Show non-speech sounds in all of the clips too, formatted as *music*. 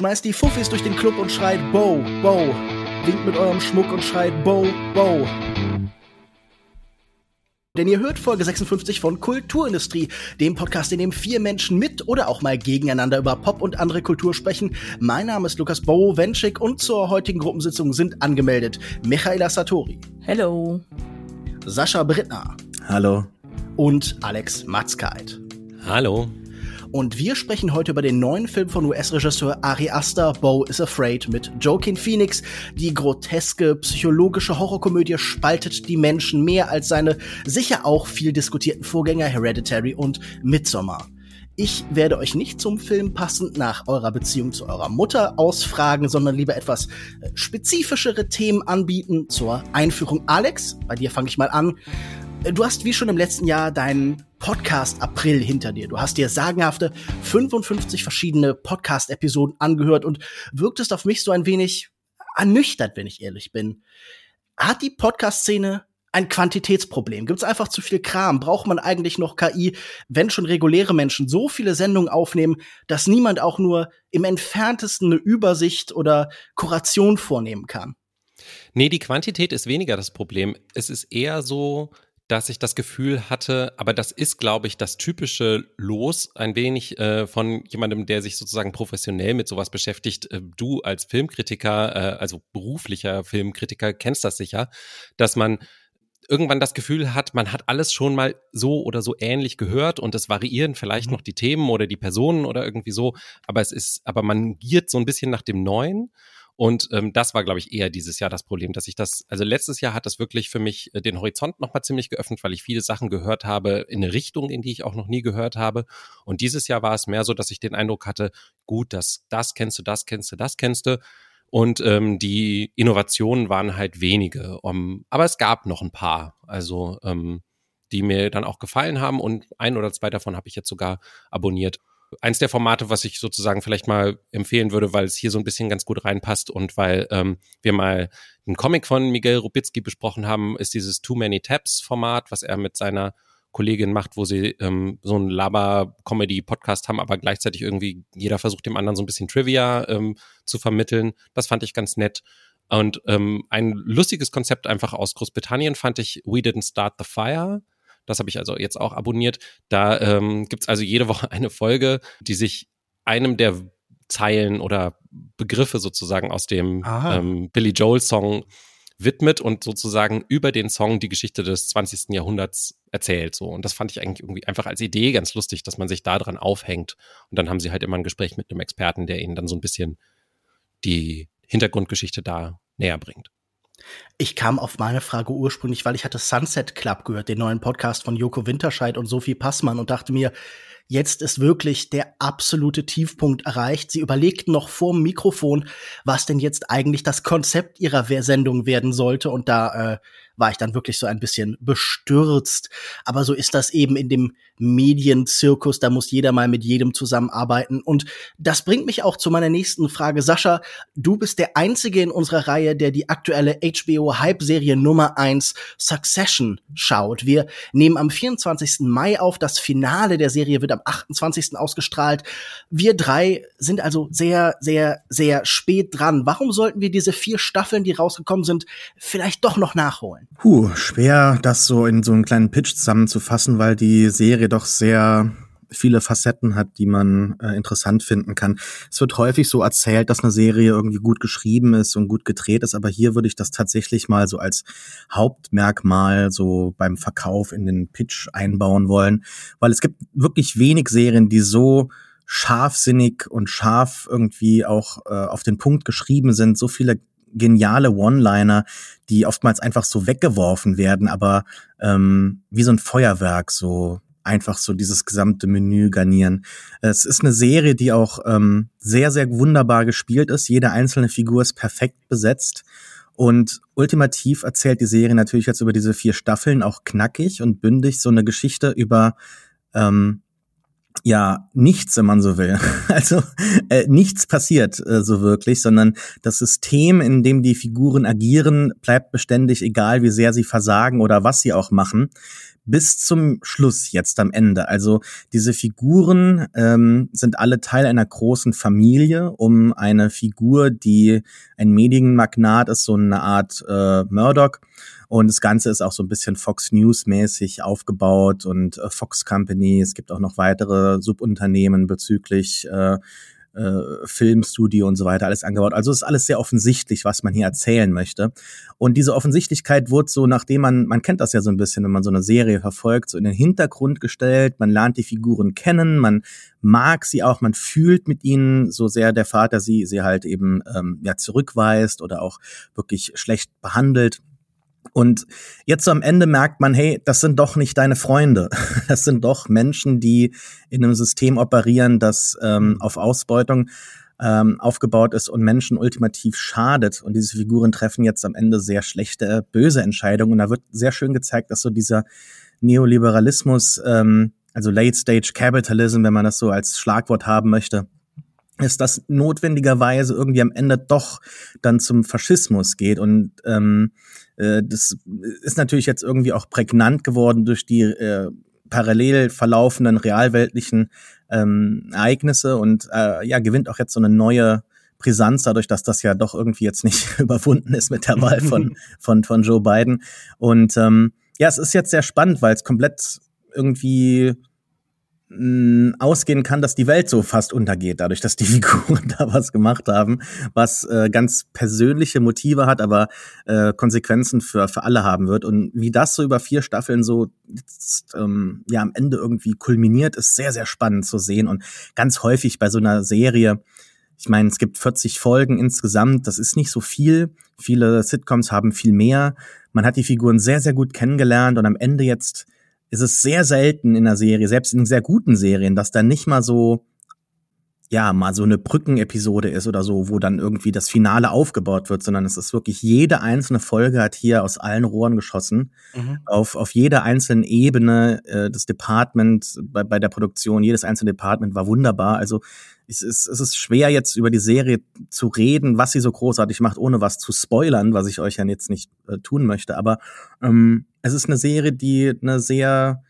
Schmeißt die Fuffis durch den Club und schreit Bo, Bo. Winkt mit eurem Schmuck und schreit Bo, Bo. Denn ihr hört Folge 56 von Kulturindustrie, dem Podcast, in dem vier Menschen mit oder auch mal gegeneinander über Pop und andere Kultur sprechen. Mein Name ist Lukas Bo Wenschik und zur heutigen Gruppensitzung sind angemeldet Michaela Satori. Hello. Sascha Brittner. Hallo. Und Alex Matzkeit. Hallo. Und wir sprechen heute über den neuen Film von US-Regisseur Ari Aster, Bo is Afraid, mit Joaquin Phoenix. Die groteske psychologische Horrorkomödie spaltet die Menschen mehr als seine sicher auch viel diskutierten Vorgänger Hereditary und Midsommar. Ich werde euch nicht zum Film passend nach eurer Beziehung zu eurer Mutter ausfragen, sondern lieber etwas äh, spezifischere Themen anbieten zur Einführung. Alex, bei dir fange ich mal an. Du hast wie schon im letzten Jahr deinen Podcast April hinter dir. Du hast dir sagenhafte 55 verschiedene Podcast-Episoden angehört und wirktest auf mich so ein wenig ernüchtert, wenn ich ehrlich bin. Hat die Podcast-Szene ein Quantitätsproblem? Gibt es einfach zu viel Kram? Braucht man eigentlich noch KI, wenn schon reguläre Menschen so viele Sendungen aufnehmen, dass niemand auch nur im entferntesten eine Übersicht oder Kuration vornehmen kann? Nee, die Quantität ist weniger das Problem. Es ist eher so, dass ich das Gefühl hatte, aber das ist, glaube ich, das typische Los ein wenig äh, von jemandem, der sich sozusagen professionell mit sowas beschäftigt. Äh, du als Filmkritiker, äh, also beruflicher Filmkritiker, kennst das sicher, dass man irgendwann das Gefühl hat, man hat alles schon mal so oder so ähnlich gehört und es variieren vielleicht mhm. noch die Themen oder die Personen oder irgendwie so, aber es ist, aber man giert so ein bisschen nach dem Neuen und ähm, das war, glaube ich, eher dieses Jahr das Problem, dass ich das, also letztes Jahr hat das wirklich für mich äh, den Horizont nochmal ziemlich geöffnet, weil ich viele Sachen gehört habe in eine Richtung, in die ich auch noch nie gehört habe. Und dieses Jahr war es mehr so, dass ich den Eindruck hatte, gut, das, das kennst du, das kennst du, das kennst du. Und ähm, die Innovationen waren halt wenige. Um, aber es gab noch ein paar, also ähm, die mir dann auch gefallen haben. Und ein oder zwei davon habe ich jetzt sogar abonniert eins der Formate, was ich sozusagen vielleicht mal empfehlen würde, weil es hier so ein bisschen ganz gut reinpasst und weil ähm, wir mal einen Comic von Miguel Rubitzky besprochen haben, ist dieses Too Many Tabs Format, was er mit seiner Kollegin macht, wo sie ähm, so einen Laber-Comedy-Podcast haben, aber gleichzeitig irgendwie jeder versucht dem anderen so ein bisschen Trivia ähm, zu vermitteln. Das fand ich ganz nett. Und ähm, ein lustiges Konzept einfach aus Großbritannien fand ich We Didn't Start the Fire. Das habe ich also jetzt auch abonniert. Da ähm, gibt es also jede Woche eine Folge, die sich einem der Zeilen oder Begriffe sozusagen aus dem ähm, Billy Joel Song widmet und sozusagen über den Song die Geschichte des 20. Jahrhunderts erzählt. So. Und das fand ich eigentlich irgendwie einfach als Idee ganz lustig, dass man sich da dran aufhängt. Und dann haben sie halt immer ein Gespräch mit einem Experten, der ihnen dann so ein bisschen die Hintergrundgeschichte da näher bringt. Ich kam auf meine Frage ursprünglich, weil ich hatte Sunset Club gehört, den neuen Podcast von Joko Winterscheid und Sophie Passmann und dachte mir, jetzt ist wirklich der absolute Tiefpunkt erreicht. Sie überlegten noch vor dem Mikrofon, was denn jetzt eigentlich das Konzept ihrer Sendung werden sollte und da äh, war ich dann wirklich so ein bisschen bestürzt. Aber so ist das eben in dem Medienzirkus, da muss jeder mal mit jedem zusammenarbeiten. Und das bringt mich auch zu meiner nächsten Frage. Sascha, du bist der Einzige in unserer Reihe, der die aktuelle HBO-Hype-Serie Nummer eins Succession schaut. Wir nehmen am 24. Mai auf, das Finale der Serie wird am 28. ausgestrahlt. Wir drei sind also sehr, sehr, sehr spät dran. Warum sollten wir diese vier Staffeln, die rausgekommen sind, vielleicht doch noch nachholen? Puh, schwer, das so in so einen kleinen Pitch zusammenzufassen, weil die Serie doch sehr viele Facetten hat, die man äh, interessant finden kann. Es wird häufig so erzählt, dass eine Serie irgendwie gut geschrieben ist und gut gedreht ist, aber hier würde ich das tatsächlich mal so als Hauptmerkmal so beim Verkauf in den Pitch einbauen wollen, weil es gibt wirklich wenig Serien, die so scharfsinnig und scharf irgendwie auch äh, auf den Punkt geschrieben sind, so viele geniale One-Liner, die oftmals einfach so weggeworfen werden, aber ähm, wie so ein Feuerwerk so einfach so dieses gesamte Menü garnieren. Es ist eine Serie, die auch ähm, sehr, sehr wunderbar gespielt ist. Jede einzelne Figur ist perfekt besetzt. Und ultimativ erzählt die Serie natürlich jetzt über diese vier Staffeln auch knackig und bündig so eine Geschichte über ähm, ja nichts, wenn man so will. *laughs* Also äh, nichts passiert äh, so wirklich, sondern das System, in dem die Figuren agieren, bleibt beständig, egal wie sehr sie versagen oder was sie auch machen, bis zum Schluss jetzt am Ende. Also diese Figuren ähm, sind alle Teil einer großen Familie um eine Figur, die ein Medienmagnat ist, so eine Art äh, Murdoch. Und das Ganze ist auch so ein bisschen Fox News mäßig aufgebaut und äh, Fox Company. Es gibt auch noch weitere Subunternehmen bezüglich äh, äh, Filmstudio und so weiter alles angebaut. Also ist alles sehr offensichtlich, was man hier erzählen möchte. Und diese Offensichtlichkeit wurde so, nachdem man, man kennt das ja so ein bisschen, wenn man so eine Serie verfolgt, so in den Hintergrund gestellt. Man lernt die Figuren kennen, man mag sie auch, man fühlt mit ihnen, so sehr der Vater sie, sie halt eben ähm, ja zurückweist oder auch wirklich schlecht behandelt. Und jetzt so am Ende merkt man, hey, das sind doch nicht deine Freunde. *laughs* Das sind doch Menschen, die in einem System operieren, das ähm, auf Ausbeutung ähm, aufgebaut ist und Menschen ultimativ schadet. Und diese Figuren treffen jetzt am Ende sehr schlechte, böse Entscheidungen. Und da wird sehr schön gezeigt, dass so dieser Neoliberalismus, ähm, also Late Stage Capitalism, wenn man das so als Schlagwort haben möchte, ist, dass notwendigerweise irgendwie am Ende doch dann zum Faschismus geht. Und ähm, äh, das ist natürlich jetzt irgendwie auch prägnant geworden durch die äh, parallel verlaufenden realweltlichen ähm, Ereignisse und äh, ja, gewinnt auch jetzt so eine neue Brisanz dadurch, dass das ja doch irgendwie jetzt nicht *laughs* überwunden ist mit der Wahl von, *laughs* von, von Joe Biden. Und ähm, ja, es ist jetzt sehr spannend, weil es komplett irgendwie ausgehen kann, dass die Welt so fast untergeht, dadurch, dass die *laughs* Figuren da was gemacht haben, was äh, ganz persönliche Motive hat, aber äh, Konsequenzen für, für alle haben wird. Und wie das so über vier Staffeln so jetzt, ähm, ja am Ende irgendwie kulminiert, ist sehr, sehr spannend zu sehen. Und ganz häufig bei so einer Serie, ich meine, es gibt 40 Folgen insgesamt, das ist nicht so viel. Viele Sitcoms haben viel mehr. Man hat die Figuren sehr, sehr gut kennengelernt und am Ende jetzt ist es sehr selten in der Serie, selbst in sehr guten Serien, dass da nicht mal so, ja, mal so eine Brückenepisode ist oder so, wo dann irgendwie das Finale aufgebaut wird, sondern es ist wirklich jede einzelne Folge hat hier aus allen Rohren geschossen. Mhm. Auf, auf jeder einzelnen Ebene äh, des Department, bei, bei der Produktion, jedes einzelne Department war wunderbar. Also es ist, es ist schwer jetzt über die Serie zu reden, was sie so großartig macht, ohne was zu spoilern, was ich euch ja jetzt nicht äh, tun möchte. Aber ähm, es ist eine Serie, die eine sehr,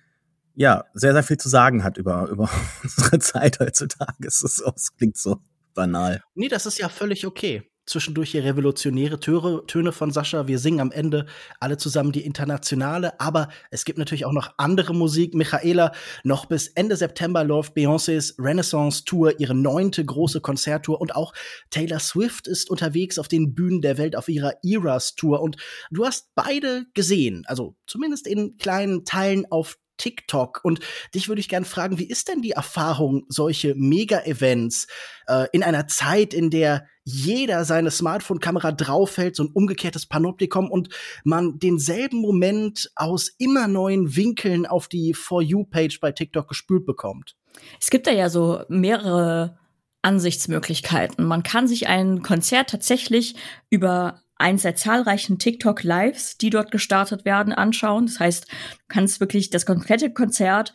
ja, sehr, sehr viel zu sagen hat über, über *laughs* unsere Zeit heutzutage. Es, ist, es klingt so banal. Nee, das ist ja völlig okay zwischendurch hier revolutionäre Töre, Töne von Sascha. Wir singen am Ende alle zusammen die Internationale, aber es gibt natürlich auch noch andere Musik. Michaela, noch bis Ende September läuft Beyoncés Renaissance Tour, ihre neunte große Konzerttour und auch Taylor Swift ist unterwegs auf den Bühnen der Welt auf ihrer Eras Tour und du hast beide gesehen, also zumindest in kleinen Teilen auf TikTok. Und dich würde ich gerne fragen, wie ist denn die Erfahrung, solche Mega-Events äh, in einer Zeit, in der jeder seine Smartphone-Kamera draufhält, so ein umgekehrtes Panoptikum und man denselben Moment aus immer neuen Winkeln auf die For You-Page bei TikTok gespült bekommt? Es gibt da ja so mehrere Ansichtsmöglichkeiten. Man kann sich ein Konzert tatsächlich über eins der zahlreichen TikTok-Lives, die dort gestartet werden, anschauen. Das heißt, du kannst wirklich das komplette Konzert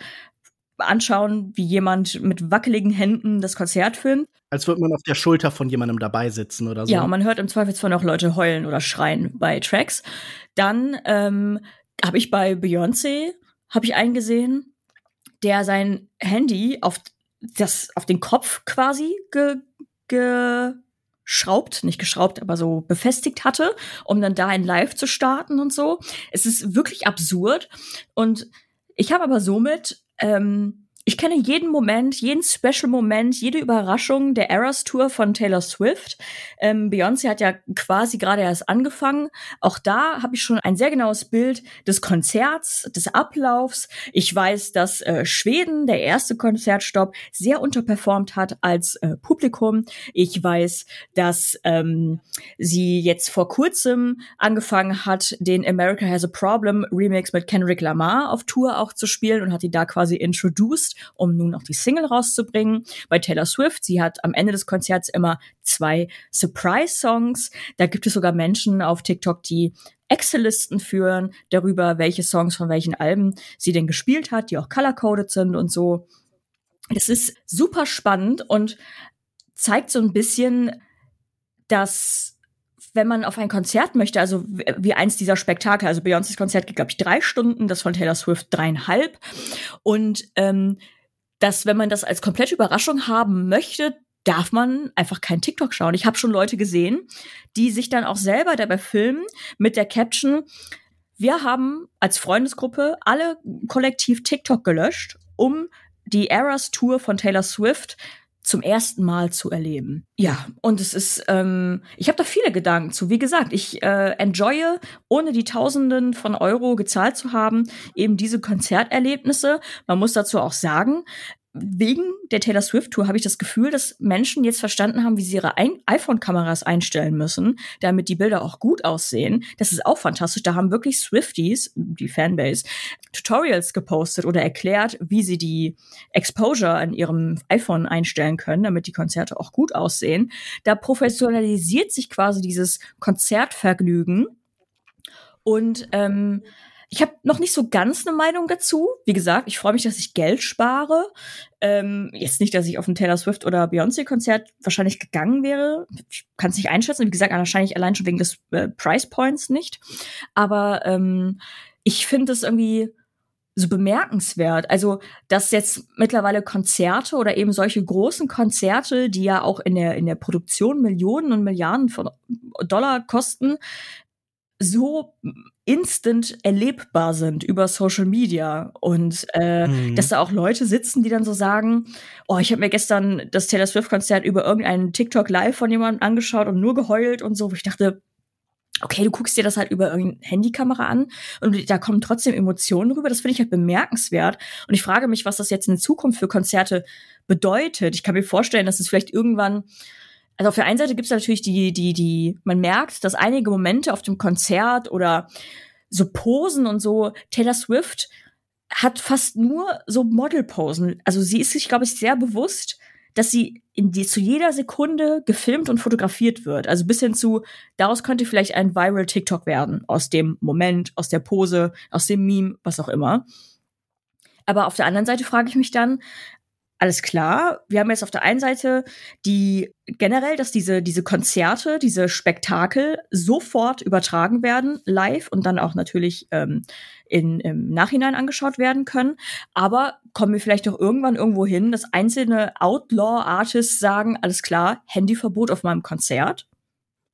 anschauen, wie jemand mit wackeligen Händen das Konzert filmt. Als würde man auf der Schulter von jemandem dabei sitzen oder so. Ja, und man hört im Zweifelsfall auch Leute heulen oder schreien bei Tracks. Dann ähm, habe ich bei Beyoncé habe ich einen gesehen, der sein Handy auf das auf den Kopf quasi ge, ge geschraubt, nicht geschraubt, aber so befestigt hatte, um dann da ein Live zu starten und so. Es ist wirklich absurd. Und ich habe aber somit ähm, ich kenne jeden Moment, jeden Special-Moment, jede Überraschung der Eras Tour von Taylor Swift. Ähm, Beyoncé hat ja quasi gerade erst angefangen. Auch da habe ich schon ein sehr genaues Bild des Konzerts, des Ablaufs. Ich weiß, dass äh, Schweden, der erste Konzertstopp, sehr unterperformt hat als äh, Publikum. Ich weiß, dass ähm, sie jetzt vor kurzem angefangen hat, den America Has a Problem Remix mit Kendrick Lamar auf Tour auch zu spielen und hat die da quasi introduced um nun auch die Single rauszubringen. Bei Taylor Swift, sie hat am Ende des Konzerts immer zwei Surprise-Songs. Da gibt es sogar Menschen auf TikTok, die Excel-Listen führen darüber, welche Songs von welchen Alben sie denn gespielt hat, die auch color-coded sind und so. Es ist super spannend und zeigt so ein bisschen, dass wenn man auf ein Konzert möchte, also wie eins dieser Spektakel, also Beyoncés Konzert geht, glaube ich, drei Stunden, das von Taylor Swift dreieinhalb. Und ähm, dass, wenn man das als komplette Überraschung haben möchte, darf man einfach kein TikTok schauen. Ich habe schon Leute gesehen, die sich dann auch selber dabei filmen mit der Caption, wir haben als Freundesgruppe alle kollektiv TikTok gelöscht, um die Eras Tour von Taylor Swift zum ersten Mal zu erleben. Ja, und es ist, ähm, ich habe da viele Gedanken zu. Wie gesagt, ich äh, enjoye, ohne die Tausenden von Euro gezahlt zu haben, eben diese Konzerterlebnisse. Man muss dazu auch sagen, wegen der Taylor Swift Tour habe ich das Gefühl, dass Menschen jetzt verstanden haben, wie sie ihre iPhone-Kameras einstellen müssen, damit die Bilder auch gut aussehen. Das ist auch fantastisch. Da haben wirklich Swifties, die Fanbase, Tutorials gepostet oder erklärt, wie sie die Exposure an ihrem iPhone einstellen können, damit die Konzerte auch gut aussehen. Da professionalisiert sich quasi dieses Konzertvergnügen und ähm, ich habe noch nicht so ganz eine Meinung dazu. Wie gesagt, ich freue mich, dass ich Geld spare. Ähm, jetzt nicht, dass ich auf ein Taylor Swift oder Beyoncé-Konzert wahrscheinlich gegangen wäre. Ich kann es nicht einschätzen. Wie gesagt, wahrscheinlich allein schon wegen des äh, Price Points nicht. Aber ähm, ich finde es irgendwie so bemerkenswert. Also, dass jetzt mittlerweile Konzerte oder eben solche großen Konzerte, die ja auch in der, in der Produktion Millionen und Milliarden von Dollar kosten, so instant erlebbar sind über Social Media und äh, mhm. dass da auch Leute sitzen, die dann so sagen, oh, ich habe mir gestern das Taylor Swift Konzert über irgendeinen TikTok Live von jemandem angeschaut und nur geheult und so, wo ich dachte, okay, du guckst dir das halt über irgendeine Handykamera an und da kommen trotzdem Emotionen rüber. Das finde ich halt bemerkenswert. Und ich frage mich, was das jetzt in Zukunft für Konzerte bedeutet. Ich kann mir vorstellen, dass es vielleicht irgendwann also auf der einen Seite gibt es natürlich die, die, die, man merkt, dass einige Momente auf dem Konzert oder so Posen und so, Taylor Swift hat fast nur so Modelposen. Also sie ist sich, glaube ich, sehr bewusst, dass sie in die, zu jeder Sekunde gefilmt und fotografiert wird. Also bis hin zu, daraus könnte vielleicht ein viral TikTok werden. Aus dem Moment, aus der Pose, aus dem Meme, was auch immer. Aber auf der anderen Seite frage ich mich dann, alles klar. Wir haben jetzt auf der einen Seite die generell, dass diese, diese Konzerte, diese Spektakel sofort übertragen werden, live und dann auch natürlich ähm, in, im Nachhinein angeschaut werden können. Aber kommen wir vielleicht auch irgendwann irgendwo hin, dass einzelne Outlaw-Artists sagen, alles klar, Handyverbot auf meinem Konzert?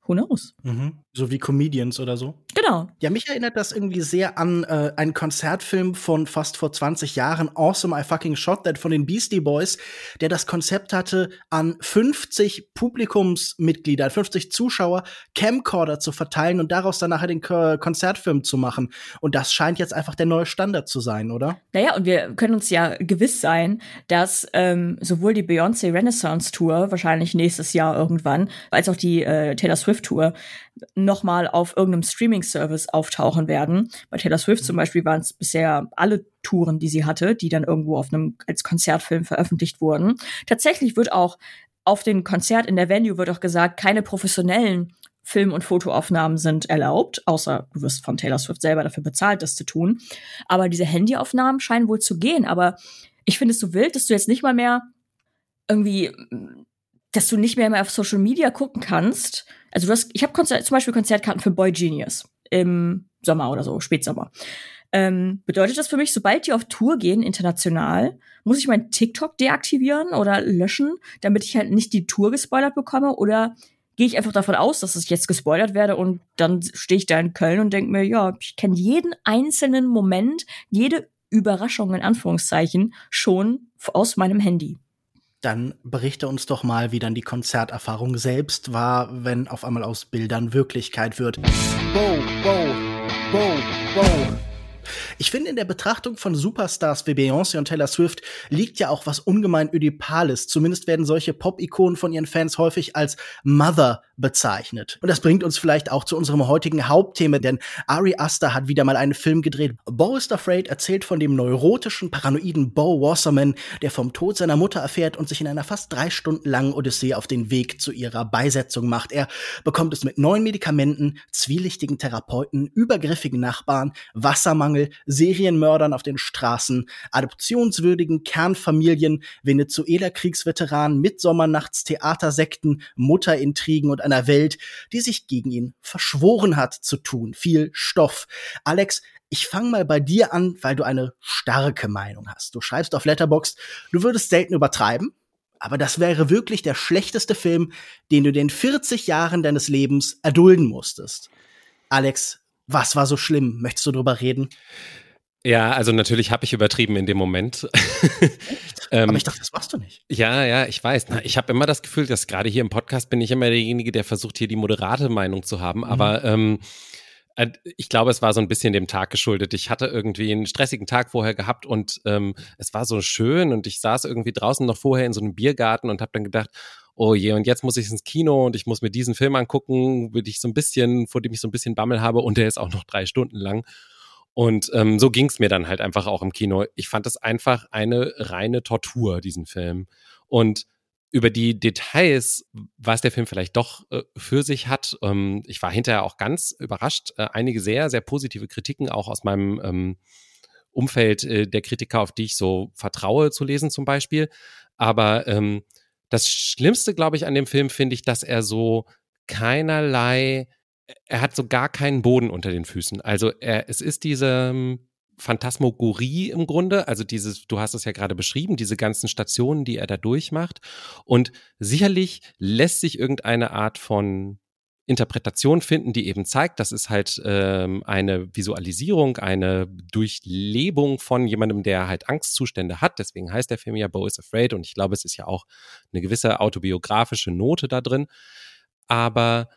Who knows? Mhm. So wie Comedians oder so. Genau. Ja, mich erinnert das irgendwie sehr an äh, einen Konzertfilm von fast vor 20 Jahren, Awesome I Fucking Shot That von den Beastie Boys, der das Konzept hatte, an 50 Publikumsmitglieder, 50 Zuschauer Camcorder zu verteilen und daraus dann nachher den Ko Konzertfilm zu machen. Und das scheint jetzt einfach der neue Standard zu sein, oder? Naja, und wir können uns ja gewiss sein, dass ähm, sowohl die Beyoncé Renaissance Tour, wahrscheinlich nächstes Jahr irgendwann, als auch die äh, Taylor Swift Tour nochmal auf irgendeinem Streaming-Service auftauchen werden. Bei Taylor Swift zum. Beispiel waren es bisher alle Touren, die sie hatte, die dann irgendwo auf einem als Konzertfilm veröffentlicht wurden. Tatsächlich wird auch auf dem Konzert in der Venue wird auch gesagt, keine professionellen Film- und Fotoaufnahmen sind erlaubt, außer du wirst von Taylor Swift selber dafür bezahlt, das zu tun. Aber diese Handyaufnahmen scheinen wohl zu gehen. Aber ich finde es so wild, dass du jetzt nicht mal mehr irgendwie, dass du nicht mehr, mehr auf Social Media gucken kannst also du hast, ich habe zum Beispiel Konzertkarten für Boy Genius im Sommer oder so, Spätsommer. Ähm, bedeutet das für mich, sobald die auf Tour gehen, international, muss ich mein TikTok deaktivieren oder löschen, damit ich halt nicht die Tour gespoilert bekomme? Oder gehe ich einfach davon aus, dass ich jetzt gespoilert werde und dann stehe ich da in Köln und denke mir, ja, ich kenne jeden einzelnen Moment, jede Überraschung in Anführungszeichen schon aus meinem Handy. Dann berichte uns doch mal, wie dann die Konzerterfahrung selbst war, wenn auf einmal aus Bildern Wirklichkeit wird. Wow, wow, wow, wow. Ich finde, in der Betrachtung von Superstars wie Beyoncé und Taylor Swift liegt ja auch was ungemein Ödipales. Zumindest werden solche Pop-Ikonen von ihren Fans häufig als Mother bezeichnet. Und das bringt uns vielleicht auch zu unserem heutigen Hauptthema, denn Ari Aster hat wieder mal einen Film gedreht. Bo is Afraid erzählt von dem neurotischen, paranoiden Bo Wasserman, der vom Tod seiner Mutter erfährt und sich in einer fast drei Stunden langen Odyssee auf den Weg zu ihrer Beisetzung macht. Er bekommt es mit neuen Medikamenten, zwielichtigen Therapeuten, übergriffigen Nachbarn, Wassermangel, Serienmördern auf den Straßen, adoptionswürdigen Kernfamilien, Venezuela-Kriegsveteranen, Mitsommernachtstheatersekten, Mutterintrigen und einer Welt, die sich gegen ihn verschworen hat zu tun. Viel Stoff. Alex, ich fange mal bei dir an, weil du eine starke Meinung hast. Du schreibst auf Letterboxd, du würdest selten übertreiben, aber das wäre wirklich der schlechteste Film, den du den 40 Jahren deines Lebens erdulden musstest. Alex, was war so schlimm? Möchtest du drüber reden? Ja, also natürlich habe ich übertrieben in dem Moment. *laughs* ähm, Aber ich dachte, das machst du nicht. Ja, ja, ich weiß. Na, ich habe immer das Gefühl, dass gerade hier im Podcast bin ich immer derjenige, der versucht, hier die moderate Meinung zu haben. Mhm. Aber ähm, äh, ich glaube, es war so ein bisschen dem Tag geschuldet. Ich hatte irgendwie einen stressigen Tag vorher gehabt und ähm, es war so schön und ich saß irgendwie draußen noch vorher in so einem Biergarten und habe dann gedacht, oh je, und jetzt muss ich ins Kino und ich muss mir diesen Film angucken, würde ich so ein bisschen, vor dem ich so ein bisschen Bammel habe und der ist auch noch drei Stunden lang. Und ähm, so ging es mir dann halt einfach auch im Kino. Ich fand es einfach eine reine Tortur, diesen Film. Und über die Details, was der Film vielleicht doch äh, für sich hat, ähm, ich war hinterher auch ganz überrascht. Äh, einige sehr, sehr positive Kritiken auch aus meinem ähm, Umfeld äh, der Kritiker, auf die ich so vertraue zu lesen zum Beispiel. Aber ähm, das Schlimmste, glaube ich, an dem Film finde ich, dass er so keinerlei er hat so gar keinen Boden unter den Füßen. Also er, es ist diese ähm, Phantasmagorie im Grunde, also dieses, du hast es ja gerade beschrieben, diese ganzen Stationen, die er da durchmacht. Und sicherlich lässt sich irgendeine Art von Interpretation finden, die eben zeigt, das ist halt ähm, eine Visualisierung, eine Durchlebung von jemandem, der halt Angstzustände hat. Deswegen heißt der Film ja Bo is Afraid und ich glaube, es ist ja auch eine gewisse autobiografische Note da drin. Aber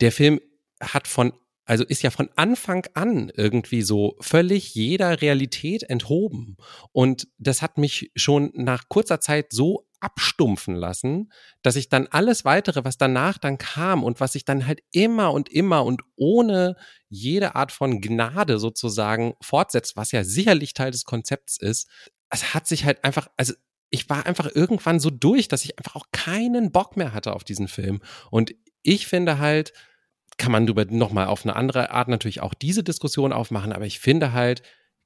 der Film hat von, also ist ja von Anfang an irgendwie so völlig jeder Realität enthoben. Und das hat mich schon nach kurzer Zeit so abstumpfen lassen, dass ich dann alles weitere, was danach dann kam und was sich dann halt immer und immer und ohne jede Art von Gnade sozusagen fortsetzt, was ja sicherlich Teil des Konzepts ist, es hat sich halt einfach, also ich war einfach irgendwann so durch, dass ich einfach auch keinen Bock mehr hatte auf diesen Film. Und ich finde halt, kann man darüber nochmal auf eine andere Art natürlich auch diese Diskussion aufmachen, aber ich finde halt,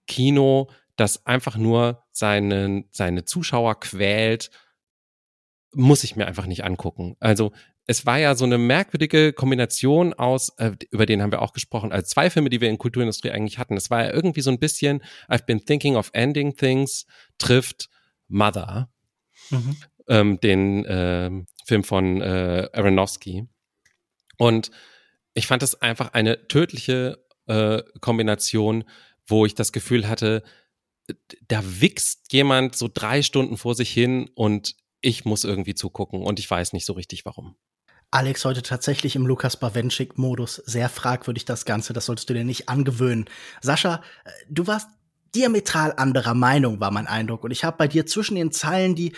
Kino, das einfach nur seinen, seine Zuschauer quält, muss ich mir einfach nicht angucken. Also es war ja so eine merkwürdige Kombination aus, äh, über den haben wir auch gesprochen, also zwei Filme, die wir in Kulturindustrie eigentlich hatten. Es war ja irgendwie so ein bisschen I've been thinking of ending things trifft Mother, mhm. ähm, den äh, Film von äh, Aronofsky. Und ich fand es einfach eine tödliche äh, Kombination, wo ich das Gefühl hatte, da wichst jemand so drei Stunden vor sich hin und ich muss irgendwie zugucken und ich weiß nicht so richtig warum. Alex heute tatsächlich im Lukas Bawenschik-Modus. Sehr fragwürdig das Ganze, das solltest du dir nicht angewöhnen. Sascha, äh, du warst diametral anderer Meinung, war mein Eindruck. Und ich habe bei dir zwischen den Zeilen die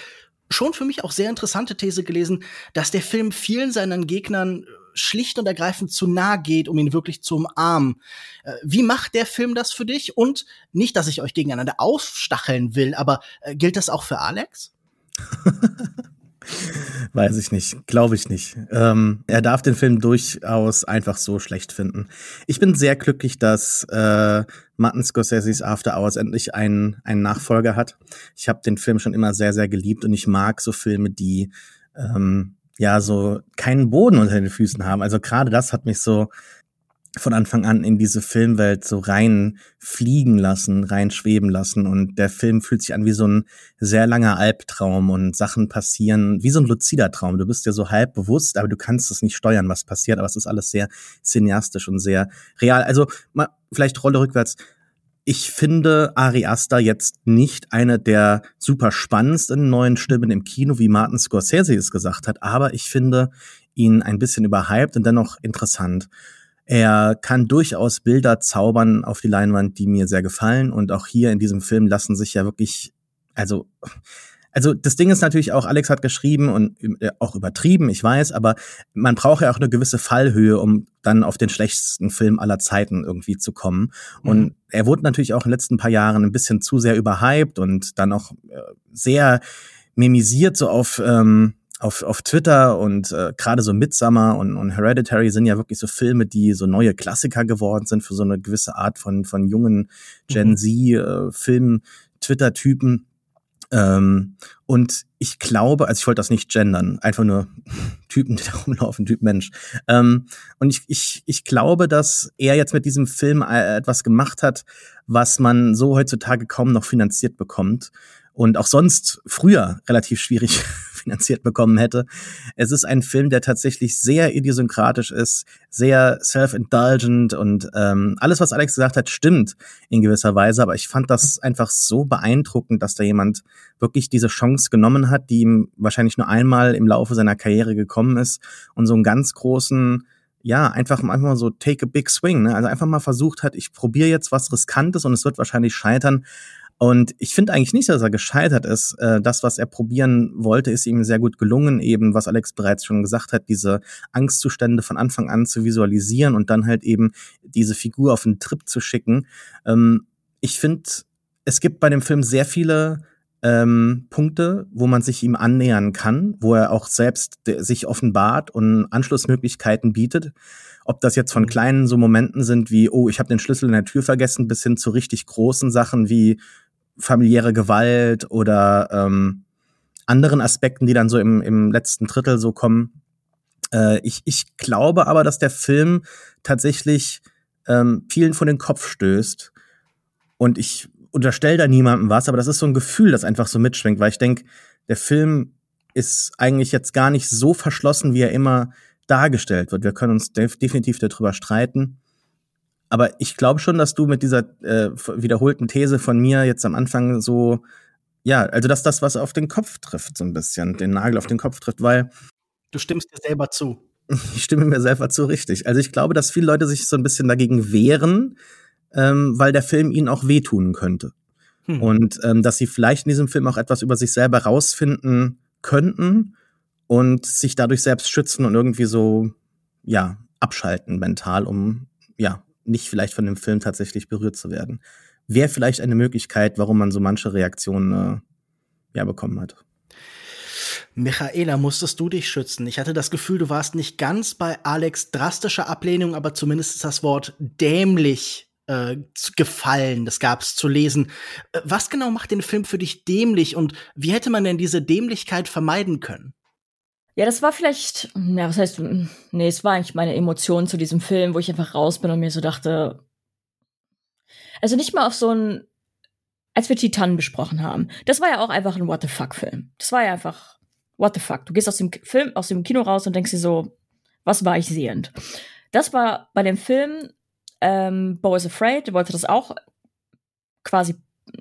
schon für mich auch sehr interessante These gelesen, dass der Film vielen seinen Gegnern schlicht und ergreifend zu nah geht, um ihn wirklich zu umarmen. Äh, wie macht der Film das für dich? Und nicht, dass ich euch gegeneinander aufstacheln will, aber äh, gilt das auch für Alex? *laughs* Weiß ich nicht, glaube ich nicht. Ähm, er darf den Film durchaus einfach so schlecht finden. Ich bin sehr glücklich, dass äh, Martin Scorsese's After Hours endlich einen, einen Nachfolger hat. Ich habe den Film schon immer sehr, sehr geliebt und ich mag so Filme, die ähm, ja so keinen Boden unter den Füßen haben. Also gerade das hat mich so von Anfang an in diese Filmwelt so rein fliegen lassen, rein schweben lassen und der Film fühlt sich an wie so ein sehr langer Albtraum und Sachen passieren wie so ein luzider Traum. Du bist dir so halb bewusst, aber du kannst es nicht steuern, was passiert, aber es ist alles sehr cineastisch und sehr real. Also mal vielleicht Rolle rückwärts ich finde Ari Aster jetzt nicht eine der super spannendsten neuen Stimmen im Kino, wie Martin Scorsese es gesagt hat, aber ich finde ihn ein bisschen überhyped und dennoch interessant. Er kann durchaus Bilder zaubern auf die Leinwand, die mir sehr gefallen und auch hier in diesem Film lassen sich ja wirklich, also also das Ding ist natürlich auch, Alex hat geschrieben und äh, auch übertrieben, ich weiß, aber man braucht ja auch eine gewisse Fallhöhe, um dann auf den schlechtesten Film aller Zeiten irgendwie zu kommen. Mhm. Und er wurde natürlich auch in den letzten paar Jahren ein bisschen zu sehr überhyped und dann auch äh, sehr memisiert so auf ähm, auf, auf Twitter und äh, gerade so Midsummer und, und Hereditary sind ja wirklich so Filme, die so neue Klassiker geworden sind für so eine gewisse Art von, von jungen Gen mhm. Äh. Ähm, und ich glaube, also ich wollte das nicht gendern, einfach nur *laughs* Typen, die da rumlaufen, Typ Mensch. Ähm, und ich, ich, ich glaube, dass er jetzt mit diesem Film äh, etwas gemacht hat, was man so heutzutage kaum noch finanziert bekommt und auch sonst früher relativ schwierig *laughs* finanziert bekommen hätte. Es ist ein Film, der tatsächlich sehr idiosynkratisch ist, sehr self-indulgent und ähm, alles, was Alex gesagt hat, stimmt in gewisser Weise. Aber ich fand das einfach so beeindruckend, dass da jemand wirklich diese Chance genommen hat, die ihm wahrscheinlich nur einmal im Laufe seiner Karriere gekommen ist und so einen ganz großen ja, einfach, mal so take a big swing, ne? Also einfach mal versucht hat, ich probiere jetzt was Riskantes und es wird wahrscheinlich scheitern, und ich finde eigentlich nicht, dass er gescheitert ist. Äh, das, was er probieren wollte, ist ihm sehr gut gelungen, eben, was Alex bereits schon gesagt hat, diese Angstzustände von Anfang an zu visualisieren und dann halt eben diese Figur auf einen Trip zu schicken. Ähm, ich finde, es gibt bei dem Film sehr viele ähm, Punkte, wo man sich ihm annähern kann, wo er auch selbst sich offenbart und Anschlussmöglichkeiten bietet. Ob das jetzt von mhm. kleinen so Momenten sind wie, oh, ich habe den Schlüssel in der Tür vergessen, bis hin zu richtig großen Sachen wie, familiäre Gewalt oder ähm, anderen Aspekten, die dann so im, im letzten Drittel so kommen. Äh, ich, ich glaube aber, dass der Film tatsächlich ähm, vielen von den Kopf stößt. Und ich unterstelle da niemandem was, aber das ist so ein Gefühl, das einfach so mitschwingt, weil ich denke, der Film ist eigentlich jetzt gar nicht so verschlossen, wie er immer dargestellt wird. Wir können uns def definitiv darüber streiten. Aber ich glaube schon, dass du mit dieser äh, wiederholten These von mir jetzt am Anfang so, ja, also dass das was auf den Kopf trifft, so ein bisschen, den Nagel auf den Kopf trifft, weil. Du stimmst dir selber zu. *laughs* Ich stimme mir selber zu, richtig. Also ich glaube, dass viele Leute sich so ein bisschen dagegen wehren, ähm, weil der Film ihnen auch wehtun könnte. Hm. Und ähm, dass sie vielleicht in diesem Film auch etwas über sich selber rausfinden könnten und sich dadurch selbst schützen und irgendwie so, ja, abschalten mental, um, ja, nicht vielleicht von dem Film tatsächlich berührt zu werden. Wäre vielleicht eine Möglichkeit, warum man so manche Reaktionen äh, ja bekommen hat. Michaela, musstest du dich schützen? Ich hatte das Gefühl, du warst nicht ganz bei Alex drastischer Ablehnung, aber zumindest ist das Wort dämlich äh, gefallen. Das gab es zu lesen. Äh, was genau macht den Film für dich dämlich und wie hätte man denn diese Dämlichkeit vermeiden können? Ja, das war vielleicht, ja, was heißt, nee, es war eigentlich meine Emotion zu diesem Film, wo ich einfach raus bin und mir so dachte, also nicht mal auf so ein, als wir Titan besprochen haben, das war ja auch einfach ein What the fuck-Film. Das war ja einfach What the fuck. Du gehst aus dem Film, aus dem Kino raus und denkst dir so, was war ich sehend? Das war bei dem Film ähm, Bo is Afraid, wollte das auch quasi,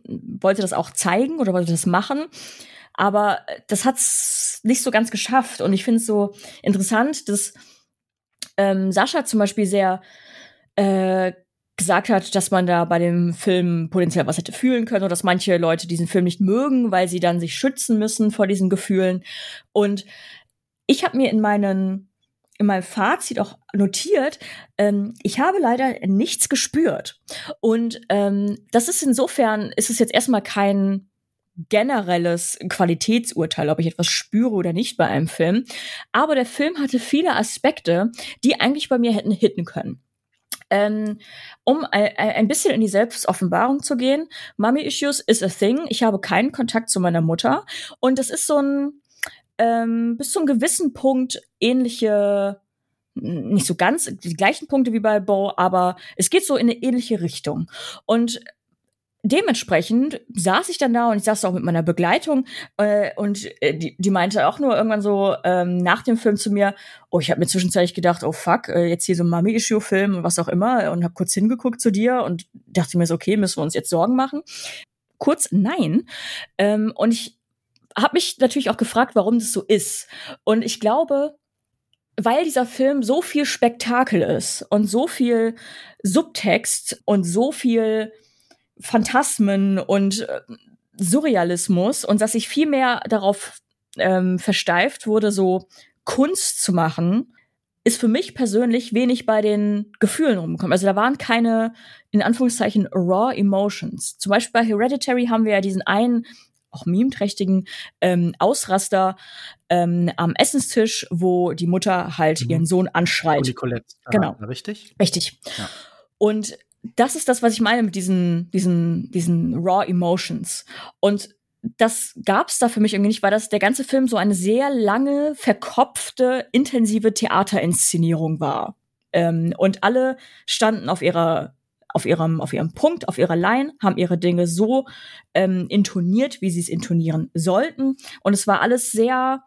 wollte das auch zeigen oder wollte das machen. Aber das hat's nicht so ganz geschafft. Und ich finde es so interessant, dass ähm, Sascha zum Beispiel sehr äh, gesagt hat, dass man da bei dem Film potenziell was hätte fühlen können oder dass manche Leute diesen Film nicht mögen, weil sie dann sich schützen müssen vor diesen Gefühlen. Und ich habe mir in meinen in meinem Fazit auch notiert, ähm, ich habe leider nichts gespürt. Und ähm, das ist insofern, ist es jetzt erstmal kein generelles Qualitätsurteil, ob ich etwas spüre oder nicht bei einem Film. Aber der Film hatte viele Aspekte, die eigentlich bei mir hätten hitten können. Ähm, um ein bisschen in die Selbstoffenbarung zu gehen, Mommy Issues is a thing. Ich habe keinen Kontakt zu meiner Mutter. Und das ist so ein ähm, bis zum gewissen Punkt ähnliche nicht so ganz die gleichen Punkte wie bei Bo, aber es geht so in eine ähnliche Richtung. Und dementsprechend saß ich dann da und ich saß auch mit meiner Begleitung äh, und äh, die, die meinte auch nur irgendwann so ähm, nach dem Film zu mir, oh, ich habe mir zwischenzeitlich gedacht, oh fuck, äh, jetzt hier so ein Mummy-Issue-Film und was auch immer und habe kurz hingeguckt zu dir und dachte mir so, okay, müssen wir uns jetzt Sorgen machen? Kurz, nein. Ähm, und ich habe mich natürlich auch gefragt, warum das so ist. Und ich glaube, weil dieser Film so viel Spektakel ist und so viel Subtext und so viel Phantasmen und äh, Surrealismus und dass ich viel mehr darauf ähm, versteift wurde, so Kunst zu machen, ist für mich persönlich wenig bei den Gefühlen rumgekommen. Also da waren keine, in Anführungszeichen, raw emotions. Zum Beispiel bei Hereditary haben wir ja diesen einen, auch memeträchtigen ähm, Ausraster ähm, am Essenstisch, wo die Mutter halt mhm. ihren Sohn anschreit. Nicolette. Genau. Richtig? Richtig. Ja. Und das ist das, was ich meine mit diesen, diesen, diesen Raw Emotions. Und das gab's da für mich irgendwie nicht, weil das der ganze Film so eine sehr lange, verkopfte, intensive Theaterinszenierung war. Ähm, und alle standen auf ihrer auf ihrem, auf ihrem Punkt, auf ihrer Line, haben ihre Dinge so ähm, intoniert, wie sie es intonieren sollten. Und es war alles sehr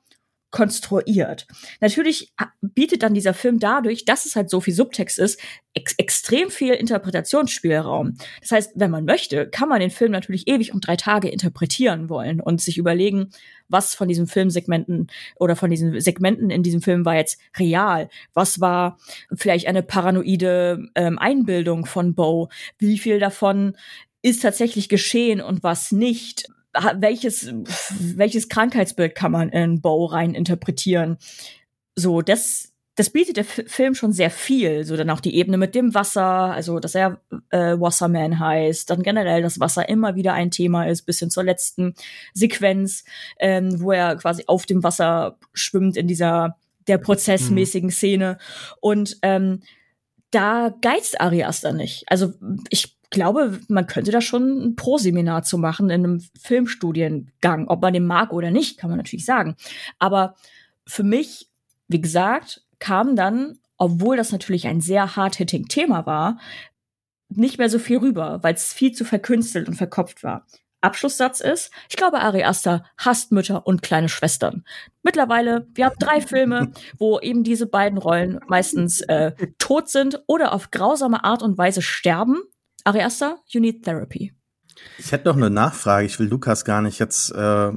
konstruiert. Natürlich bietet dann dieser Film dadurch, dass es halt so viel Subtext ist, ex extrem viel Interpretationsspielraum. Das heißt, wenn man möchte, kann man den Film natürlich ewig um drei Tage interpretieren wollen und sich überlegen, was von diesen Filmsegmenten oder von diesen Segmenten in diesem Film war jetzt real, was war vielleicht eine paranoide ähm, Einbildung von Bo, wie viel davon ist tatsächlich geschehen und was nicht welches, welches Krankheitsbild kann man in Bo rein interpretieren? So, das, das bietet der F Film schon sehr viel. So dann auch die Ebene mit dem Wasser, also dass er äh, Wasserman heißt, dann generell, dass Wasser immer wieder ein Thema ist, bis hin zur letzten Sequenz, ähm, wo er quasi auf dem Wasser schwimmt in dieser der prozessmäßigen mhm. Szene. Und ähm, da geizt Ari Aster nicht. Also ich glaube, man könnte da schon ein Pro-Seminar zu machen in einem Filmstudiengang. Ob man den mag oder nicht, kann man natürlich sagen. Aber für mich, wie gesagt, kam dann, obwohl das natürlich ein sehr hard-hitting Thema war, nicht mehr so viel rüber, weil es viel zu verkünstelt und verkopft war. Abschlusssatz ist, ich glaube, Ari Aster hasst Mütter und kleine Schwestern. Mittlerweile, wir haben drei Filme, wo eben diese beiden Rollen meistens äh, tot sind oder auf grausame Art und Weise sterben Ariasta, you need therapy. Ich hätte noch eine Nachfrage. Ich will Lukas gar nicht jetzt äh,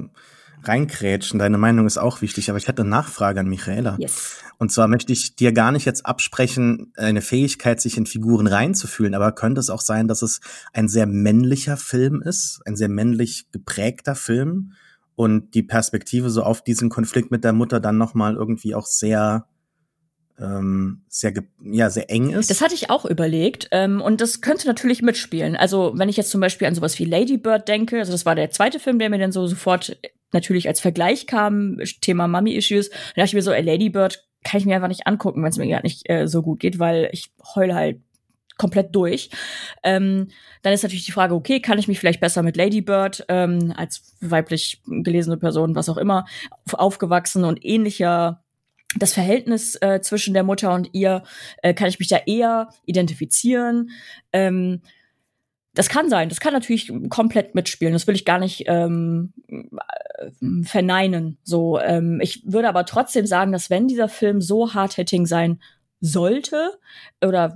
reinkrätschen. Deine Meinung ist auch wichtig, aber ich hätte eine Nachfrage an Michaela. Yes. Und zwar möchte ich dir gar nicht jetzt absprechen, eine Fähigkeit, sich in Figuren reinzufühlen, aber könnte es auch sein, dass es ein sehr männlicher Film ist, ein sehr männlich geprägter Film und die Perspektive so auf diesen Konflikt mit der Mutter dann nochmal irgendwie auch sehr ähm, sehr, ja, sehr eng ist. Das hatte ich auch überlegt ähm, und das könnte natürlich mitspielen. Also wenn ich jetzt zum Beispiel an sowas wie Lady Bird denke, also das war der zweite Film, der mir dann so sofort natürlich als Vergleich kam, Thema Mummy-Issues, dann dachte ich mir so, ey, Lady Bird kann ich mir einfach nicht angucken, wenn es mir gar nicht äh, so gut geht, weil ich heule halt komplett durch. Ähm, dann ist natürlich die Frage, okay, kann ich mich vielleicht besser mit Lady Bird ähm, als weiblich gelesene Person, was auch immer, aufgewachsen und ähnlicher das Verhältnis äh, zwischen der Mutter und ihr, äh, kann ich mich da eher identifizieren. Ähm, das kann sein, das kann natürlich komplett mitspielen. Das will ich gar nicht ähm, äh, verneinen. So, ähm, ich würde aber trotzdem sagen, dass wenn dieser Film so hard-hitting sein sollte oder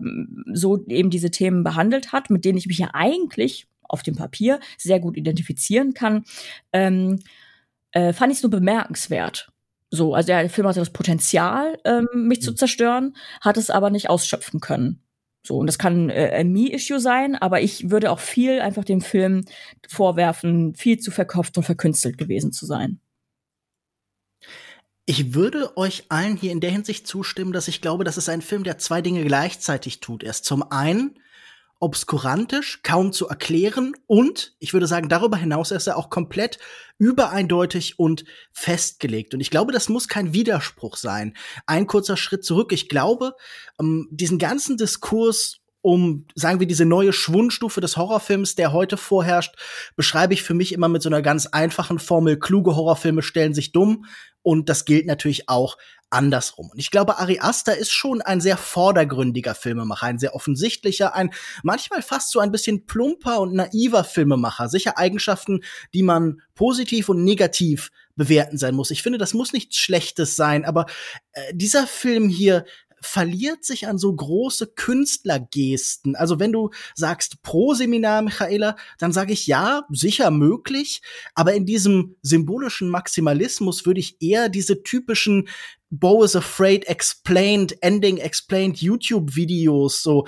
so eben diese Themen behandelt hat, mit denen ich mich ja eigentlich auf dem Papier sehr gut identifizieren kann, ähm, äh, fand ich es nur bemerkenswert. So, also der Film hatte das Potenzial, ähm, mich zu mhm. zerstören, hat es aber nicht ausschöpfen können. So, und das kann äh, ein Me-Issue sein, aber ich würde auch viel einfach dem Film vorwerfen, viel zu verkauft und verkünstelt gewesen zu sein. Ich würde euch allen hier in der Hinsicht zustimmen, dass ich glaube, das ist ein Film, der zwei Dinge gleichzeitig tut. Er ist zum einen obskurantisch, kaum zu erklären und ich würde sagen, darüber hinaus ist er auch komplett übereindeutig und festgelegt. Und ich glaube, das muss kein Widerspruch sein. Ein kurzer Schritt zurück. Ich glaube, ähm, diesen ganzen Diskurs um, sagen wir, diese neue Schwundstufe des Horrorfilms, der heute vorherrscht, beschreibe ich für mich immer mit so einer ganz einfachen Formel. Kluge Horrorfilme stellen sich dumm. Und das gilt natürlich auch andersrum. Und ich glaube, Ari Aster ist schon ein sehr vordergründiger Filmemacher, ein sehr offensichtlicher, ein manchmal fast so ein bisschen plumper und naiver Filmemacher. Sicher Eigenschaften, die man positiv und negativ bewerten sein muss. Ich finde, das muss nichts Schlechtes sein, aber äh, dieser Film hier verliert sich an so große Künstlergesten. Also wenn du sagst Pro-Seminar, Michaela, dann sage ich ja, sicher möglich, aber in diesem symbolischen Maximalismus würde ich eher diese typischen Bo is Afraid Explained, Ending Explained YouTube-Videos, so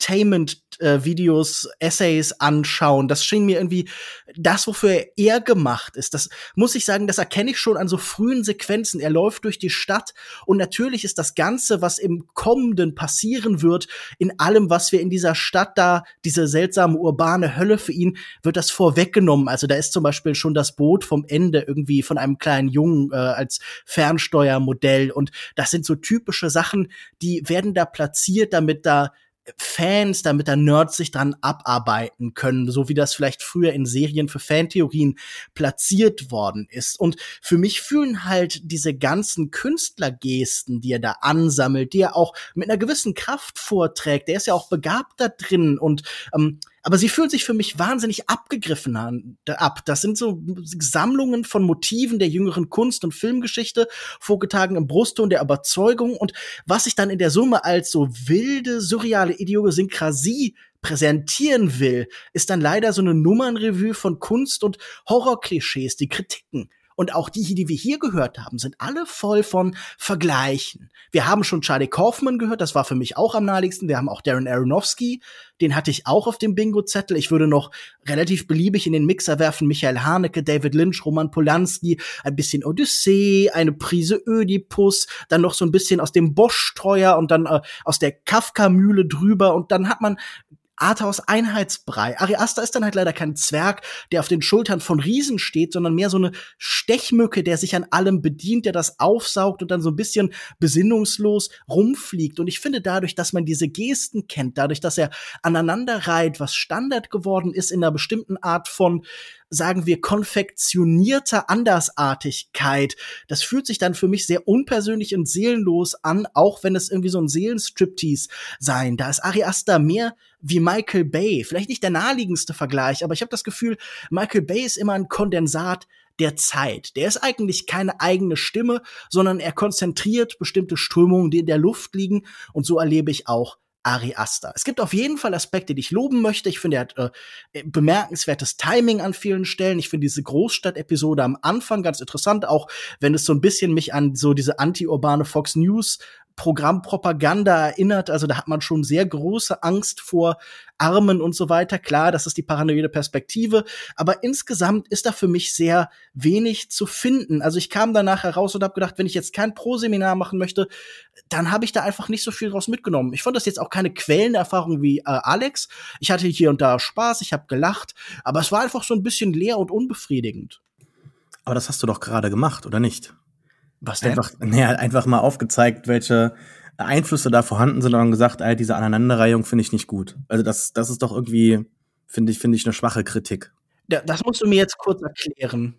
Infotainment-Videos, äh, Essays anschauen. Das schien mir irgendwie das, wofür er gemacht ist. Das muss ich sagen, das erkenne ich schon an so frühen Sequenzen. Er läuft durch die Stadt und natürlich ist das Ganze, was im Kommenden passieren wird, in allem, was wir in dieser Stadt da, diese seltsame urbane Hölle für ihn, wird das vorweggenommen. Also da ist zum Beispiel schon das Boot vom Ende irgendwie von einem kleinen Jungen äh, als Fernsteuer Modell und das sind so typische Sachen, die werden da platziert, damit da Fans, damit da Nerds sich dran abarbeiten können, so wie das vielleicht früher in Serien für Fantheorien platziert worden ist. Und für mich fühlen halt diese ganzen Künstlergesten, die er da ansammelt, die er auch mit einer gewissen Kraft vorträgt, der ist ja auch begabt da drin und ähm, aber sie fühlen sich für mich wahnsinnig abgegriffen an, ab. Das sind so Sammlungen von Motiven der jüngeren Kunst- und Filmgeschichte, vorgetragen im Brustton der Überzeugung und was sich dann in der Summe als so wilde, surreale Idiosynkrasie präsentieren will, ist dann leider so eine Nummernrevue von Kunst- und Horrorklischees, die Kritiken und auch die, die wir hier gehört haben, sind alle voll von Vergleichen. Wir haben schon Charlie Kaufman gehört, das war für mich auch am naheliegendsten. Wir haben auch Darren Aronofsky, den hatte ich auch auf dem Bingo-Zettel. Ich würde noch relativ beliebig in den Mixer werfen. Michael Haneke, David Lynch, Roman Polanski, ein bisschen Odyssee, eine Prise Ödipus, dann noch so ein bisschen aus dem Bosch-Treuer und dann äh, aus der Kafka-Mühle drüber und dann hat man Arthaus Einheitsbrei. Ari Aster ist dann halt leider kein Zwerg, der auf den Schultern von Riesen steht, sondern mehr so eine Stechmücke, der sich an allem bedient, der das aufsaugt und dann so ein bisschen besinnungslos rumfliegt. Und ich finde dadurch, dass man diese Gesten kennt, dadurch, dass er aneinander reiht, was Standard geworden ist in einer bestimmten Art von sagen wir, konfektionierter Andersartigkeit. Das fühlt sich dann für mich sehr unpersönlich und seelenlos an, auch wenn es irgendwie so ein Seelenstriptease sein. Da ist Ari Aster mehr wie Michael Bay. Vielleicht nicht der naheliegendste Vergleich, aber ich habe das Gefühl, Michael Bay ist immer ein Kondensat der Zeit. Der ist eigentlich keine eigene Stimme, sondern er konzentriert bestimmte Strömungen, die in der Luft liegen. Und so erlebe ich auch Ari Aster. Es gibt auf jeden Fall Aspekte, die ich loben möchte. Ich finde, er hat äh, bemerkenswertes Timing an vielen Stellen. Ich finde diese Großstadt-Episode am Anfang ganz interessant, auch wenn es so ein bisschen mich an so diese anti-urbane Fox News Programmpropaganda erinnert. Also da hat man schon sehr große Angst vor Armen und so weiter. Klar, das ist die paranoide Perspektive. Aber insgesamt ist da für mich sehr wenig zu finden. Also ich kam danach heraus und habe gedacht, wenn ich jetzt kein Pro-Seminar machen möchte, dann habe ich da einfach nicht so viel draus mitgenommen. Ich fand das jetzt auch keine Quellenerfahrung wie äh, Alex. Ich hatte hier und da Spaß, ich habe gelacht, aber es war einfach so ein bisschen leer und unbefriedigend. Aber das hast du doch gerade gemacht, oder nicht? Was denn? Einfach, naja, einfach mal aufgezeigt, welche Einflüsse da vorhanden sind und gesagt, ey, diese Aneinanderreihung finde ich nicht gut. Also das, das ist doch irgendwie, finde ich, finde ich eine schwache Kritik. Das musst du mir jetzt kurz erklären.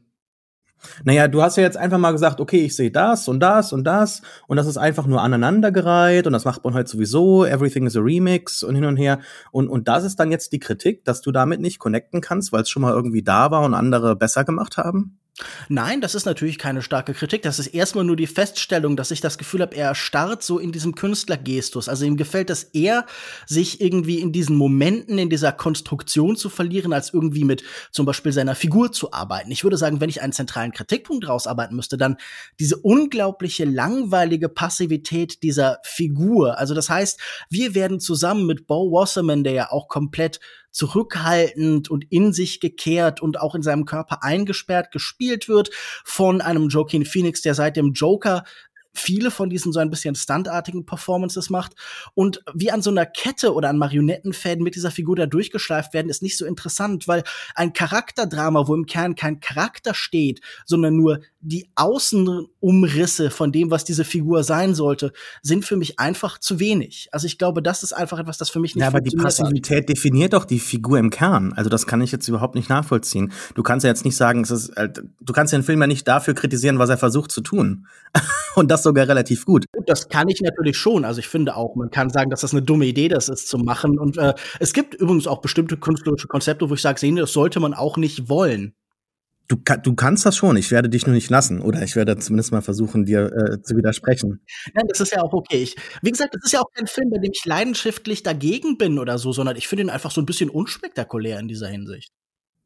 Naja, du hast ja jetzt einfach mal gesagt, okay, ich sehe das und das und das und das ist einfach nur aneinandergereiht und das macht man heute sowieso, everything is a remix und hin und her. Und, und das ist dann jetzt die Kritik, dass du damit nicht connecten kannst, weil es schon mal irgendwie da war und andere besser gemacht haben? Nein, das ist natürlich keine starke Kritik. Das ist erstmal nur die Feststellung, dass ich das Gefühl habe, er starrt so in diesem Künstlergestus. Also ihm gefällt das eher, sich irgendwie in diesen Momenten, in dieser Konstruktion zu verlieren, als irgendwie mit zum Beispiel seiner Figur zu arbeiten. Ich würde sagen, wenn ich einen zentralen Kritikpunkt rausarbeiten müsste, dann diese unglaubliche langweilige Passivität dieser Figur. Also das heißt, wir werden zusammen mit Bo Wasserman, der ja auch komplett zurückhaltend und in sich gekehrt und auch in seinem Körper eingesperrt gespielt wird von einem Joaquin Phoenix, der seit dem Joker viele von diesen so ein bisschen stuntartigen Performances macht. Und wie an so einer Kette oder an Marionettenfäden mit dieser Figur da durchgeschleift werden, ist nicht so interessant, weil ein Charakterdrama, wo im Kern kein Charakter steht, sondern nur die Außenumrisse von dem, was diese Figur sein sollte, sind für mich einfach zu wenig. Also ich glaube, das ist einfach etwas, das für mich nicht Ja, aber die Passivität hat. definiert doch die Figur im Kern. Also das kann ich jetzt überhaupt nicht nachvollziehen. Du kannst ja jetzt nicht sagen, es ist, äh, du kannst den Film ja nicht dafür kritisieren, was er versucht zu tun. *laughs* Und das sogar relativ gut. Das kann ich natürlich schon. Also ich finde auch, man kann sagen, dass das eine dumme Idee das ist zu machen. Und äh, es gibt übrigens auch bestimmte künstlerische Konzepte, wo ich sage, sehen, das sollte man auch nicht wollen. Du, du kannst das schon, ich werde dich nur nicht lassen. Oder ich werde zumindest mal versuchen, dir äh, zu widersprechen. Nein, das ist ja auch okay. Ich, wie gesagt, das ist ja auch kein Film, bei dem ich leidenschaftlich dagegen bin oder so, sondern ich finde ihn einfach so ein bisschen unspektakulär in dieser Hinsicht.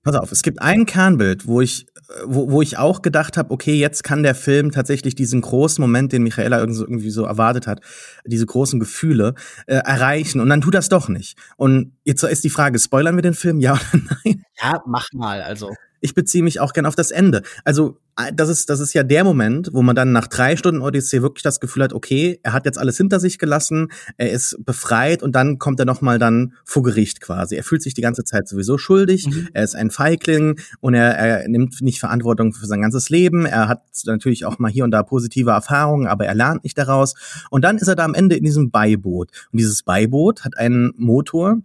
Pass auf, es gibt ein Kernbild, wo ich, wo, wo ich auch gedacht habe, okay, jetzt kann der Film tatsächlich diesen großen Moment, den Michaela irgendwie so erwartet hat, diese großen Gefühle äh, erreichen. Und dann tut das doch nicht. Und jetzt ist die Frage, spoilern wir den Film, ja oder *laughs* nein? Ja, mach mal, also. Ich beziehe mich auch gern auf das Ende. Also das ist, das ist ja der Moment, wo man dann nach drei Stunden Odyssee wirklich das Gefühl hat, okay, er hat jetzt alles hinter sich gelassen, er ist befreit und dann kommt er nochmal dann vor Gericht quasi. Er fühlt sich die ganze Zeit sowieso schuldig, mhm. er ist ein Feigling und er, er nimmt nicht Verantwortung für sein ganzes Leben. Er hat natürlich auch mal hier und da positive Erfahrungen, aber er lernt nicht daraus. Und dann ist er da am Ende in diesem Beiboot. Und dieses Beiboot hat einen Motor,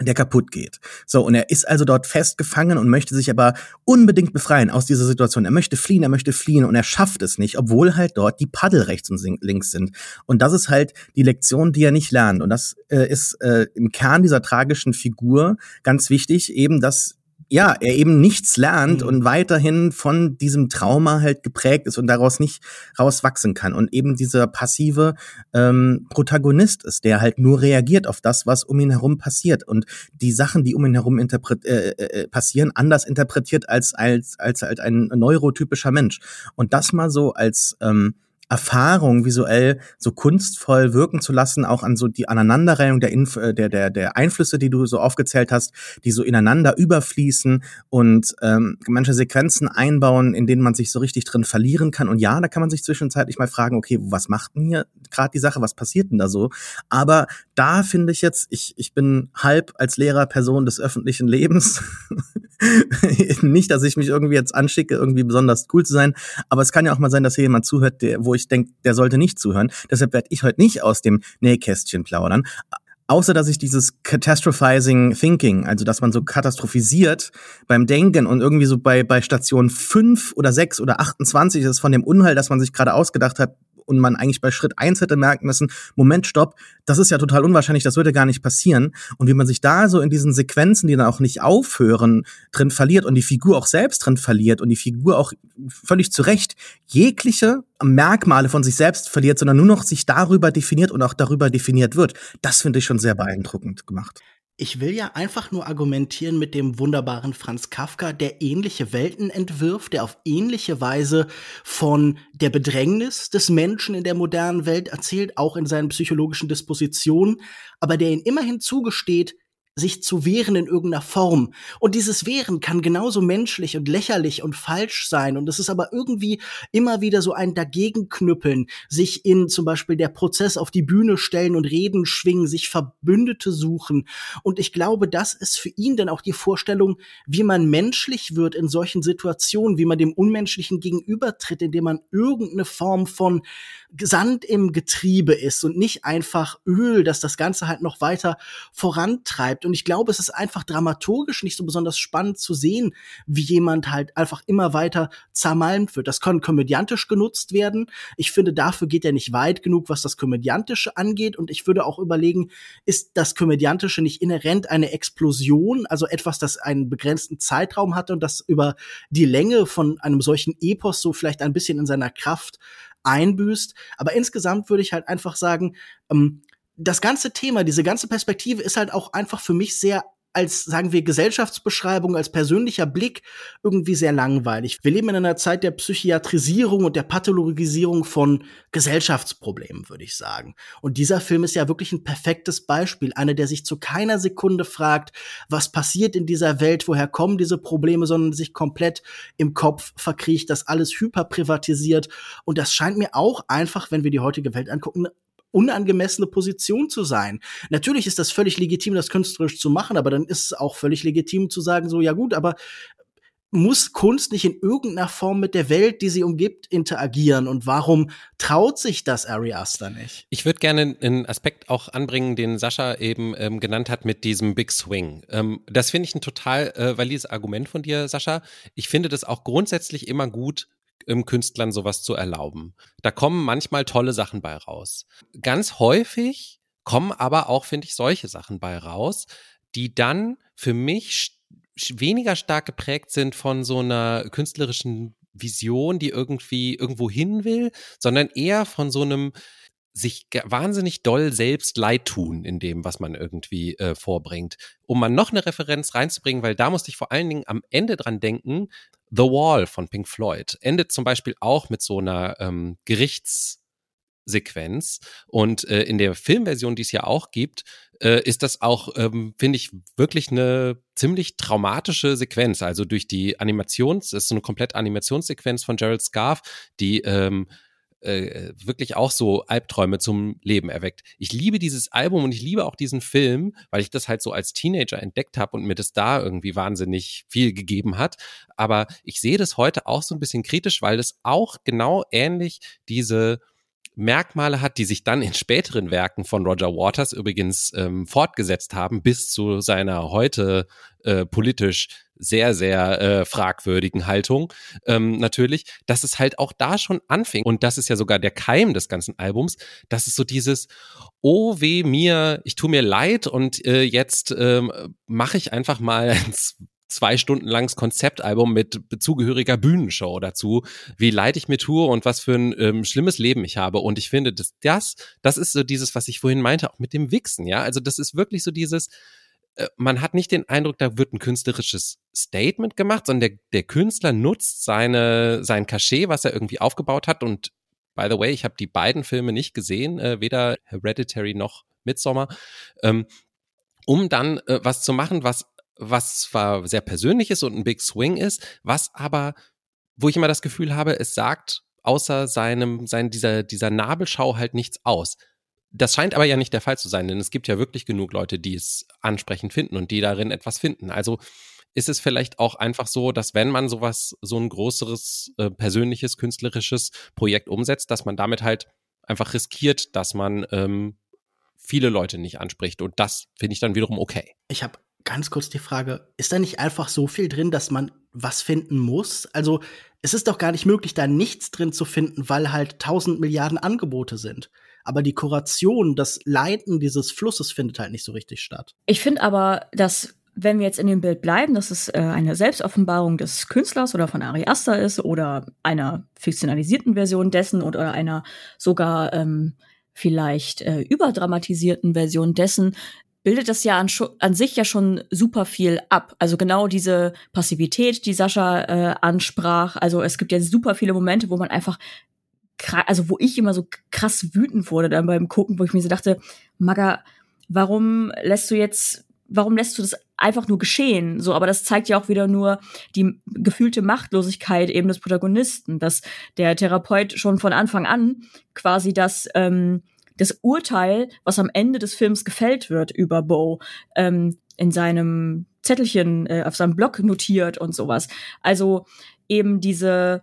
der kaputt geht. So, und er ist also dort festgefangen und möchte sich aber unbedingt befreien aus dieser Situation. Er möchte fliehen, er möchte fliehen und er schafft es nicht, obwohl halt dort die Paddel rechts und links sind. Und das ist halt die Lektion, die er nicht lernt. Und das äh, ist äh, im Kern dieser tragischen Figur ganz wichtig, eben, dass ja, er eben nichts lernt mhm. und weiterhin von diesem Trauma halt geprägt ist und daraus nicht rauswachsen kann. Und eben dieser passive ähm, Protagonist ist, der halt nur reagiert auf das, was um ihn herum passiert. Und die Sachen, die um ihn herum interpret äh, äh, äh passieren, anders interpretiert als als als halt ein neurotypischer Mensch. Und das mal so als ähm, Erfahrung visuell so kunstvoll wirken zu lassen, auch an so die Aneinanderreihung der, Inf äh, der, der, der Einflüsse, die du so aufgezählt hast, die so ineinander überfließen und ähm, manche Sequenzen einbauen, in denen man sich so richtig drin verlieren kann. Und ja, da kann man sich zwischenzeitlich mal fragen, okay, was macht denn hier gerade die Sache, was passiert denn da so? Aber da finde ich jetzt, ich, ich bin halb als Lehrer Person des öffentlichen Lebens. *laughs* Nicht, dass ich mich irgendwie jetzt anschicke, irgendwie besonders cool zu sein, aber es kann ja auch mal sein, dass hier jemand zuhört, der, wo ich denke, der sollte nicht zuhören. Deshalb werde ich heute nicht aus dem Nähkästchen plaudern. Außer dass ich dieses Catastrophizing Thinking, also dass man so katastrophisiert beim Denken und irgendwie so bei, bei Station 5 oder 6 oder 28 ist von dem Unheil, das man sich gerade ausgedacht hat, und man eigentlich bei Schritt eins hätte merken müssen, Moment, stopp, das ist ja total unwahrscheinlich, das würde gar nicht passieren. Und wie man sich da so in diesen Sequenzen, die dann auch nicht aufhören, drin verliert und die Figur auch selbst drin verliert und die Figur auch völlig zu Recht jegliche Merkmale von sich selbst verliert, sondern nur noch sich darüber definiert und auch darüber definiert wird. Das finde ich schon sehr beeindruckend gemacht. Ich will ja einfach nur argumentieren mit dem wunderbaren Franz Kafka, der ähnliche Welten entwirft, der auf ähnliche Weise von der Bedrängnis des Menschen in der modernen Welt erzählt, auch in seinen psychologischen Dispositionen, aber der ihn immerhin zugesteht, sich zu wehren in irgendeiner Form. Und dieses Wehren kann genauso menschlich und lächerlich und falsch sein. Und es ist aber irgendwie immer wieder so ein Dagegenknüppeln, sich in zum Beispiel der Prozess auf die Bühne stellen und Reden schwingen, sich Verbündete suchen. Und ich glaube, das ist für ihn dann auch die Vorstellung, wie man menschlich wird in solchen Situationen, wie man dem Unmenschlichen gegenübertritt, indem man irgendeine Form von Sand im Getriebe ist und nicht einfach Öl, das das Ganze halt noch weiter vorantreibt. Und ich glaube, es ist einfach dramaturgisch nicht so besonders spannend zu sehen, wie jemand halt einfach immer weiter zermalmt wird. Das kann komödiantisch genutzt werden. Ich finde, dafür geht er nicht weit genug, was das Komödiantische angeht. Und ich würde auch überlegen, ist das Komödiantische nicht inhärent eine Explosion, also etwas, das einen begrenzten Zeitraum hatte und das über die Länge von einem solchen Epos so vielleicht ein bisschen in seiner Kraft einbüßt. Aber insgesamt würde ich halt einfach sagen, ähm, das ganze Thema, diese ganze Perspektive ist halt auch einfach für mich sehr als, sagen wir, Gesellschaftsbeschreibung, als persönlicher Blick irgendwie sehr langweilig. Wir leben in einer Zeit der Psychiatrisierung und der Pathologisierung von Gesellschaftsproblemen, würde ich sagen. Und dieser Film ist ja wirklich ein perfektes Beispiel. Einer, der sich zu keiner Sekunde fragt, was passiert in dieser Welt, woher kommen diese Probleme, sondern sich komplett im Kopf verkriecht, das alles hyperprivatisiert. Und das scheint mir auch einfach, wenn wir die heutige Welt angucken, unangemessene Position zu sein. Natürlich ist das völlig legitim, das künstlerisch zu machen, aber dann ist es auch völlig legitim zu sagen, so, ja gut, aber muss Kunst nicht in irgendeiner Form mit der Welt, die sie umgibt, interagieren? Und warum traut sich das Ari Aster nicht? Ich würde gerne einen Aspekt auch anbringen, den Sascha eben ähm, genannt hat mit diesem Big Swing. Ähm, das finde ich ein total äh, valides Argument von dir, Sascha. Ich finde das auch grundsätzlich immer gut, Künstlern sowas zu erlauben. Da kommen manchmal tolle Sachen bei raus. Ganz häufig kommen aber auch, finde ich, solche Sachen bei raus, die dann für mich weniger stark geprägt sind von so einer künstlerischen Vision, die irgendwie irgendwo hin will, sondern eher von so einem sich wahnsinnig doll selbst leid tun in dem, was man irgendwie äh, vorbringt. Um mal noch eine Referenz reinzubringen, weil da musste ich vor allen Dingen am Ende dran denken, The Wall von Pink Floyd endet zum Beispiel auch mit so einer ähm, Gerichts- Sequenz. Und äh, in der Filmversion, die es ja auch gibt, äh, ist das auch, ähm, finde ich, wirklich eine ziemlich traumatische Sequenz. Also durch die Animations, es ist so eine komplett Animationssequenz von Gerald Scarf, die ähm, äh, wirklich auch so Albträume zum Leben erweckt. Ich liebe dieses Album und ich liebe auch diesen Film, weil ich das halt so als Teenager entdeckt habe und mir das da irgendwie wahnsinnig viel gegeben hat. Aber ich sehe das heute auch so ein bisschen kritisch, weil das auch genau ähnlich diese Merkmale hat, die sich dann in späteren Werken von Roger Waters übrigens ähm, fortgesetzt haben, bis zu seiner heute äh, politisch sehr, sehr äh, fragwürdigen Haltung ähm, natürlich, dass es halt auch da schon anfing. Und das ist ja sogar der Keim des ganzen Albums, dass es so dieses, oh weh mir, ich tue mir leid und äh, jetzt ähm, mache ich einfach mal *laughs* ein zwei Stunden langes Konzeptalbum mit zugehöriger Bühnenshow dazu, wie leid ich mir tue und was für ein ähm, schlimmes Leben ich habe. Und ich finde, dass das, das ist so dieses, was ich vorhin meinte, auch mit dem Wichsen, ja. Also das ist wirklich so dieses, äh, man hat nicht den Eindruck, da wird ein künstlerisches Statement gemacht, sondern der, der Künstler nutzt seine, sein Cachet, was er irgendwie aufgebaut hat. Und by the way, ich habe die beiden Filme nicht gesehen, äh, weder Hereditary noch Midsommar, ähm, um dann äh, was zu machen, was was zwar sehr persönlich ist und ein Big Swing ist, was aber, wo ich immer das Gefühl habe, es sagt außer seinem, sein, dieser, dieser Nabelschau halt nichts aus. Das scheint aber ja nicht der Fall zu sein, denn es gibt ja wirklich genug Leute, die es ansprechend finden und die darin etwas finden. Also ist es vielleicht auch einfach so, dass wenn man sowas, so ein größeres, äh, persönliches, künstlerisches Projekt umsetzt, dass man damit halt einfach riskiert, dass man ähm, viele Leute nicht anspricht. Und das finde ich dann wiederum okay. Ich habe ganz kurz die Frage, ist da nicht einfach so viel drin, dass man was finden muss? Also es ist doch gar nicht möglich, da nichts drin zu finden, weil halt tausend Milliarden Angebote sind. Aber die Kuration, das Leiten dieses Flusses findet halt nicht so richtig statt. Ich finde aber, dass wenn wir jetzt in dem Bild bleiben, dass es äh, eine Selbstoffenbarung des Künstlers oder von Ari Aster ist oder einer fiktionalisierten Version dessen oder einer sogar ähm, vielleicht äh, überdramatisierten Version dessen, bildet das ja an, an, sich ja schon super viel ab. Also genau diese Passivität, die Sascha äh, ansprach. Also es gibt ja super viele Momente, wo man einfach, also wo ich immer so krass wütend wurde dann beim Gucken, wo ich mir so dachte, Maga, warum lässt du jetzt, warum lässt du das einfach nur geschehen? So, aber das zeigt ja auch wieder nur die gefühlte Machtlosigkeit eben des Protagonisten, dass der Therapeut schon von Anfang an quasi das ähm, das Urteil, was am Ende des Films gefällt wird über Bo, ähm, in seinem Zettelchen äh, auf seinem Blog notiert und sowas. Also eben diese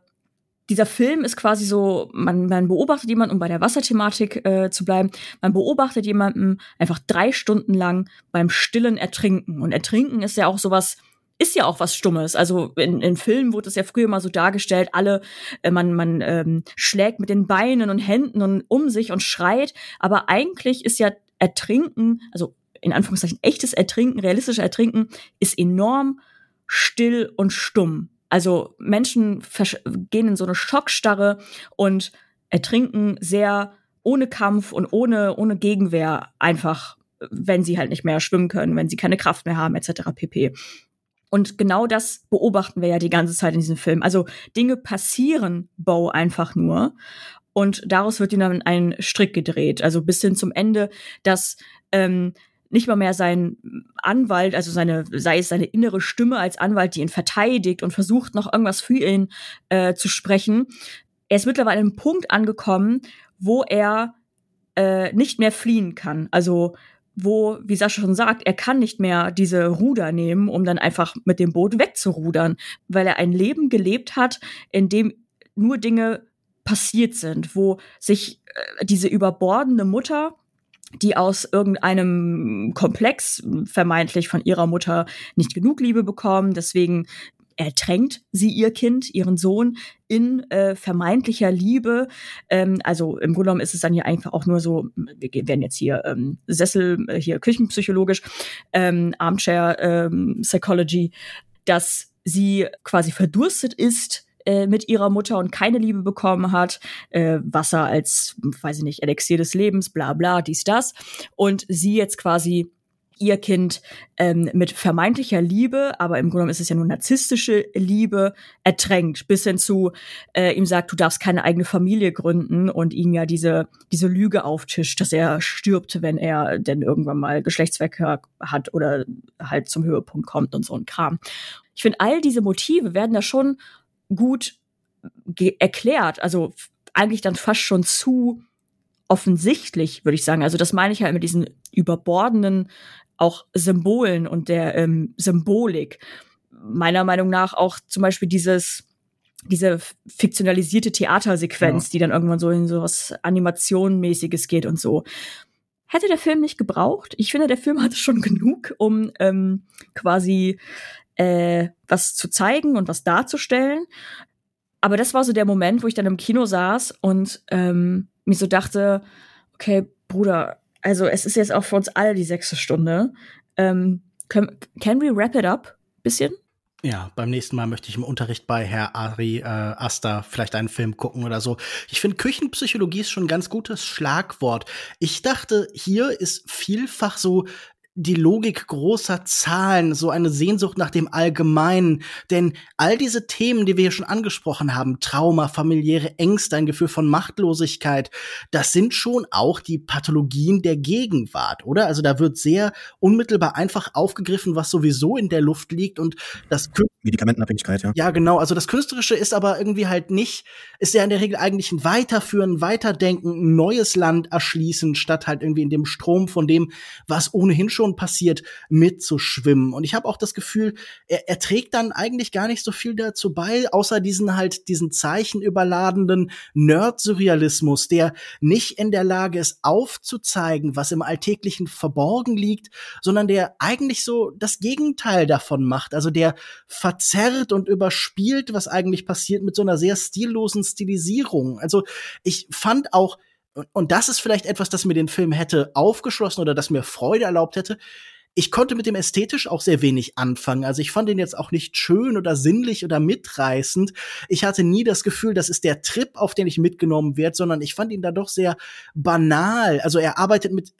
dieser Film ist quasi so, man, man beobachtet jemanden, um bei der Wasserthematik äh, zu bleiben, man beobachtet jemanden einfach drei Stunden lang beim stillen Ertrinken. Und Ertrinken ist ja auch sowas ist ja auch was Stummes. Also in, in Filmen wurde es ja früher mal so dargestellt, alle, äh, man, man ähm, schlägt mit den Beinen und Händen und um sich und schreit. Aber eigentlich ist ja Ertrinken, also in Anführungszeichen echtes Ertrinken, realistisches Ertrinken, ist enorm still und stumm. Also Menschen gehen in so eine Schockstarre und ertrinken sehr ohne Kampf und ohne, ohne Gegenwehr einfach, wenn sie halt nicht mehr schwimmen können, wenn sie keine Kraft mehr haben, etc. pp. Und genau das beobachten wir ja die ganze Zeit in diesem Film. Also Dinge passieren Bo einfach nur. Und daraus wird ihm dann ein Strick gedreht. Also bis hin zum Ende, dass ähm, nicht mal mehr sein Anwalt, also seine, sei es seine innere Stimme als Anwalt, die ihn verteidigt und versucht noch irgendwas für ihn äh, zu sprechen. Er ist mittlerweile an einem Punkt angekommen, wo er äh, nicht mehr fliehen kann. Also wo, wie Sascha schon sagt, er kann nicht mehr diese Ruder nehmen, um dann einfach mit dem Boot wegzurudern, weil er ein Leben gelebt hat, in dem nur Dinge passiert sind, wo sich äh, diese überbordende Mutter die aus irgendeinem Komplex vermeintlich von ihrer Mutter nicht genug Liebe bekommen, deswegen ertränkt sie ihr Kind, ihren Sohn, in äh, vermeintlicher Liebe. Ähm, also im Grunde genommen ist es dann hier einfach auch nur so, wir werden jetzt hier ähm, Sessel, äh, hier küchenpsychologisch, ähm, Armchair ähm, Psychology, dass sie quasi verdurstet ist äh, mit ihrer Mutter und keine Liebe bekommen hat, äh, Wasser als, weiß ich nicht, Elixier des Lebens, bla bla, dies, das. Und sie jetzt quasi ihr Kind ähm, mit vermeintlicher Liebe, aber im Grunde genommen ist es ja nur narzisstische Liebe, ertränkt, bis hin zu äh, ihm sagt, du darfst keine eigene Familie gründen und ihm ja diese, diese Lüge auftischt, dass er stirbt, wenn er denn irgendwann mal Geschlechtsverkehr hat oder halt zum Höhepunkt kommt und so ein Kram. Ich finde, all diese Motive werden da schon gut erklärt, also eigentlich dann fast schon zu offensichtlich, würde ich sagen. Also das meine ich halt mit diesen überbordenden auch Symbolen und der ähm, Symbolik. Meiner Meinung nach auch zum Beispiel dieses diese fiktionalisierte Theatersequenz, ja. die dann irgendwann so in so was Animationmäßiges geht und so. Hätte der Film nicht gebraucht. Ich finde, der Film *laughs* hatte schon genug, um ähm, quasi äh, was zu zeigen und was darzustellen. Aber das war so der Moment, wo ich dann im Kino saß und ähm, mir so dachte, okay, Bruder, also es ist jetzt auch für uns alle die sechste Stunde. Ähm, can, can we wrap it up? Bisschen? Ja, beim nächsten Mal möchte ich im Unterricht bei Herr Ari äh, Asta vielleicht einen Film gucken oder so. Ich finde, Küchenpsychologie ist schon ein ganz gutes Schlagwort. Ich dachte, hier ist vielfach so die Logik großer Zahlen, so eine Sehnsucht nach dem Allgemeinen. Denn all diese Themen, die wir hier schon angesprochen haben, Trauma, familiäre Ängste, ein Gefühl von Machtlosigkeit, das sind schon auch die Pathologien der Gegenwart, oder? Also da wird sehr unmittelbar einfach aufgegriffen, was sowieso in der Luft liegt und das Medikamentenabhängigkeit, ja. Ja, genau. Also das Künstlerische ist aber irgendwie halt nicht, ist ja in der Regel eigentlich ein Weiterführen, Weiterdenken, ein neues Land erschließen, statt halt irgendwie in dem Strom von dem, was ohnehin schon schon passiert, mitzuschwimmen. Und ich habe auch das Gefühl, er, er trägt dann eigentlich gar nicht so viel dazu bei, außer diesen halt, diesen zeichenüberladenden Nerd-Surrealismus, der nicht in der Lage ist, aufzuzeigen, was im Alltäglichen verborgen liegt, sondern der eigentlich so das Gegenteil davon macht. Also der verzerrt und überspielt, was eigentlich passiert, mit so einer sehr stillosen Stilisierung. Also ich fand auch, und das ist vielleicht etwas, das mir den Film hätte aufgeschlossen oder das mir Freude erlaubt hätte. Ich konnte mit dem ästhetisch auch sehr wenig anfangen. Also ich fand ihn jetzt auch nicht schön oder sinnlich oder mitreißend. Ich hatte nie das Gefühl, das ist der Trip, auf den ich mitgenommen werde, sondern ich fand ihn da doch sehr banal. Also er arbeitet mit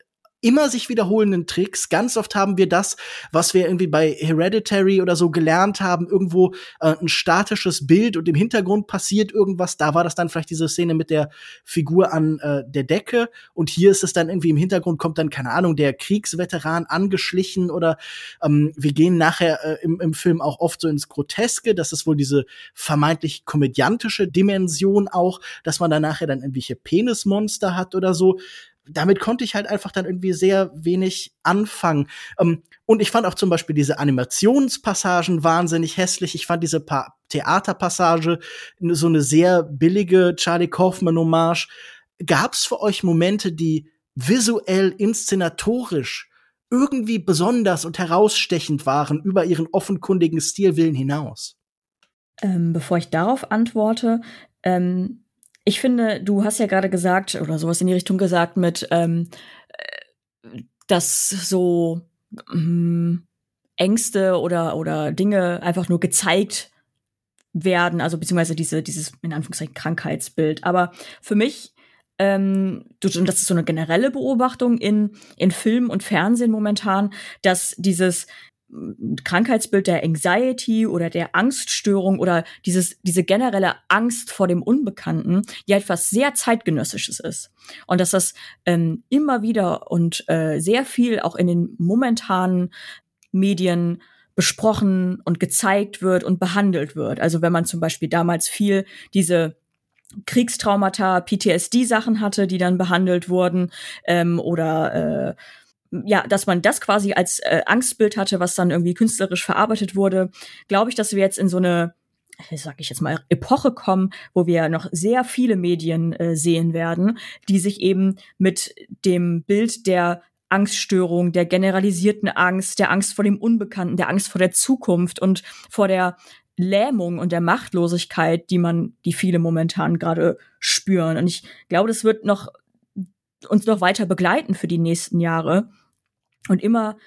immer sich wiederholenden Tricks. Ganz oft haben wir das, was wir irgendwie bei Hereditary oder so gelernt haben, irgendwo äh, ein statisches Bild und im Hintergrund passiert irgendwas. Da war das dann vielleicht diese Szene mit der Figur an äh, der Decke und hier ist es dann irgendwie im Hintergrund kommt dann keine Ahnung der Kriegsveteran angeschlichen oder ähm, wir gehen nachher äh, im, im Film auch oft so ins Groteske. Das ist wohl diese vermeintlich komödiantische Dimension auch, dass man da nachher dann irgendwelche Penismonster hat oder so damit konnte ich halt einfach dann irgendwie sehr wenig anfangen. Ähm, und ich fand auch zum Beispiel diese Animationspassagen wahnsinnig hässlich. Ich fand diese pa Theaterpassage so eine sehr billige Charlie Kaufman-Hommage. Gab es für euch Momente, die visuell, inszenatorisch irgendwie besonders und herausstechend waren über ihren offenkundigen Stilwillen hinaus? Ähm, bevor ich darauf antworte, ähm, ich finde, du hast ja gerade gesagt, oder sowas in die Richtung gesagt, mit, ähm, äh, dass so ähm, Ängste oder, oder Dinge einfach nur gezeigt werden, also beziehungsweise diese, dieses, in Anführungszeichen, Krankheitsbild. Aber für mich, ähm, das ist so eine generelle Beobachtung in, in Film und Fernsehen momentan, dass dieses Krankheitsbild der Anxiety oder der Angststörung oder dieses, diese generelle Angst vor dem Unbekannten ja etwas sehr zeitgenössisches ist. Und dass das ähm, immer wieder und äh, sehr viel auch in den momentanen Medien besprochen und gezeigt wird und behandelt wird. Also wenn man zum Beispiel damals viel diese Kriegstraumata, PTSD-Sachen hatte, die dann behandelt wurden, ähm, oder äh, ja, dass man das quasi als äh, Angstbild hatte, was dann irgendwie künstlerisch verarbeitet wurde, glaube ich, dass wir jetzt in so eine sag ich jetzt mal, Epoche kommen, wo wir noch sehr viele Medien äh, sehen werden, die sich eben mit dem Bild der Angststörung, der generalisierten Angst, der Angst vor dem Unbekannten, der Angst vor der Zukunft und vor der Lähmung und der Machtlosigkeit, die man, die viele momentan gerade spüren. Und ich glaube, das wird noch uns noch weiter begleiten für die nächsten Jahre und immer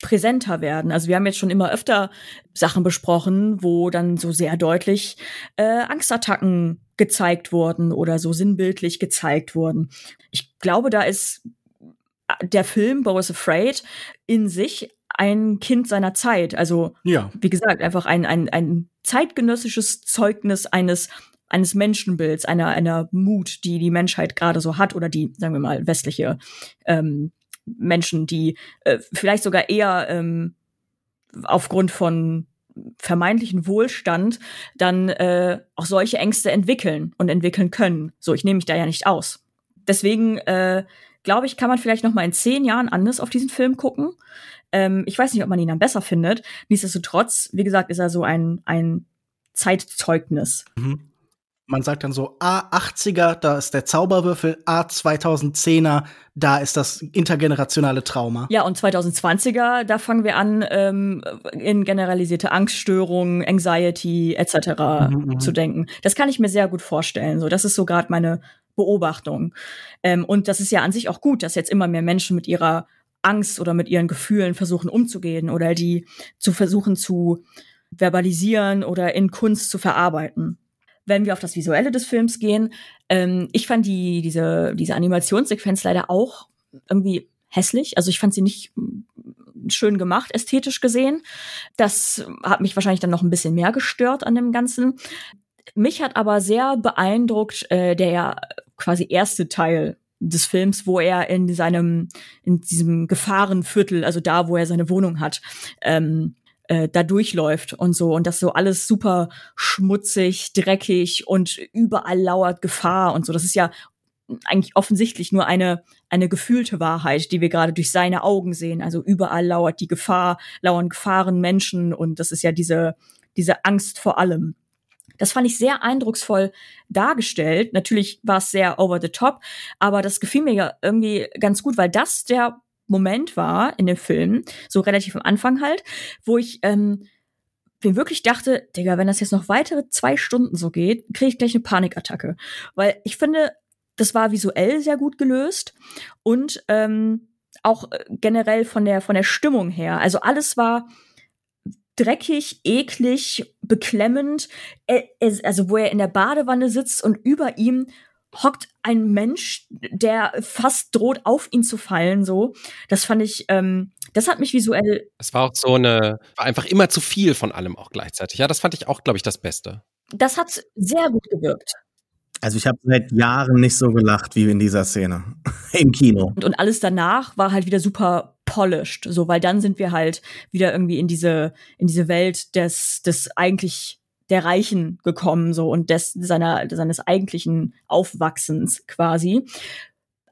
präsenter werden. Also wir haben jetzt schon immer öfter Sachen besprochen, wo dann so sehr deutlich äh, Angstattacken gezeigt wurden oder so sinnbildlich gezeigt wurden. Ich glaube, da ist der Film Bo is Afraid in sich ein Kind seiner Zeit. Also, ja. wie gesagt, einfach ein, ein, ein zeitgenössisches Zeugnis eines eines Menschenbilds, einer, einer Mut, die die Menschheit gerade so hat oder die, sagen wir mal, westliche ähm, Menschen, die äh, vielleicht sogar eher ähm, aufgrund von vermeintlichen Wohlstand dann äh, auch solche Ängste entwickeln und entwickeln können. So, ich nehme mich da ja nicht aus. Deswegen äh, glaube ich, kann man vielleicht noch mal in zehn Jahren anders auf diesen Film gucken. Ähm, ich weiß nicht, ob man ihn dann besser findet. Nichtsdestotrotz, wie gesagt, ist er so ein, ein Zeitzeugnis. Mhm. Man sagt dann so, A80er, da ist der Zauberwürfel, A2010er, da ist das intergenerationale Trauma. Ja, und 2020er, da fangen wir an, ähm, in generalisierte Angststörungen, Anxiety etc. Mhm, mhm, zu denken. Das kann ich mir sehr gut vorstellen. So, das ist so gerade meine Beobachtung. Ähm, und das ist ja an sich auch gut, dass jetzt immer mehr Menschen mit ihrer Angst oder mit ihren Gefühlen versuchen umzugehen oder die zu versuchen zu verbalisieren oder in Kunst zu verarbeiten wenn wir auf das Visuelle des Films gehen, ähm, ich fand die, diese, diese Animationssequenz leider auch irgendwie hässlich. Also ich fand sie nicht schön gemacht, ästhetisch gesehen. Das hat mich wahrscheinlich dann noch ein bisschen mehr gestört an dem Ganzen. Mich hat aber sehr beeindruckt äh, der quasi erste Teil des Films, wo er in seinem, in diesem Gefahrenviertel, also da, wo er seine Wohnung hat, ähm, äh, da durchläuft und so und das so alles super schmutzig, dreckig und überall lauert Gefahr und so. Das ist ja eigentlich offensichtlich nur eine eine gefühlte Wahrheit, die wir gerade durch seine Augen sehen. Also überall lauert die Gefahr, lauern Gefahren Menschen und das ist ja diese diese Angst vor allem. Das fand ich sehr eindrucksvoll dargestellt. Natürlich war es sehr over the top, aber das gefiel mir ja irgendwie ganz gut, weil das der Moment war in dem Film, so relativ am Anfang halt, wo ich ähm, mir wirklich dachte, Digga, wenn das jetzt noch weitere zwei Stunden so geht, kriege ich gleich eine Panikattacke. Weil ich finde, das war visuell sehr gut gelöst und ähm, auch äh, generell von der von der Stimmung her. Also alles war dreckig, eklig, beklemmend. also wo er in der Badewanne sitzt und über ihm hockt ein Mensch, der fast droht, auf ihn zu fallen, so. Das fand ich, ähm, das hat mich visuell. Es war auch so eine, war einfach immer zu viel von allem auch gleichzeitig. Ja, das fand ich auch, glaube ich, das Beste. Das hat sehr gut gewirkt. Also ich habe seit Jahren nicht so gelacht wie in dieser Szene *laughs* im Kino. Und, und alles danach war halt wieder super polished, so weil dann sind wir halt wieder irgendwie in diese in diese Welt des des eigentlich der Reichen gekommen, so und des, seiner, seines eigentlichen Aufwachsens quasi.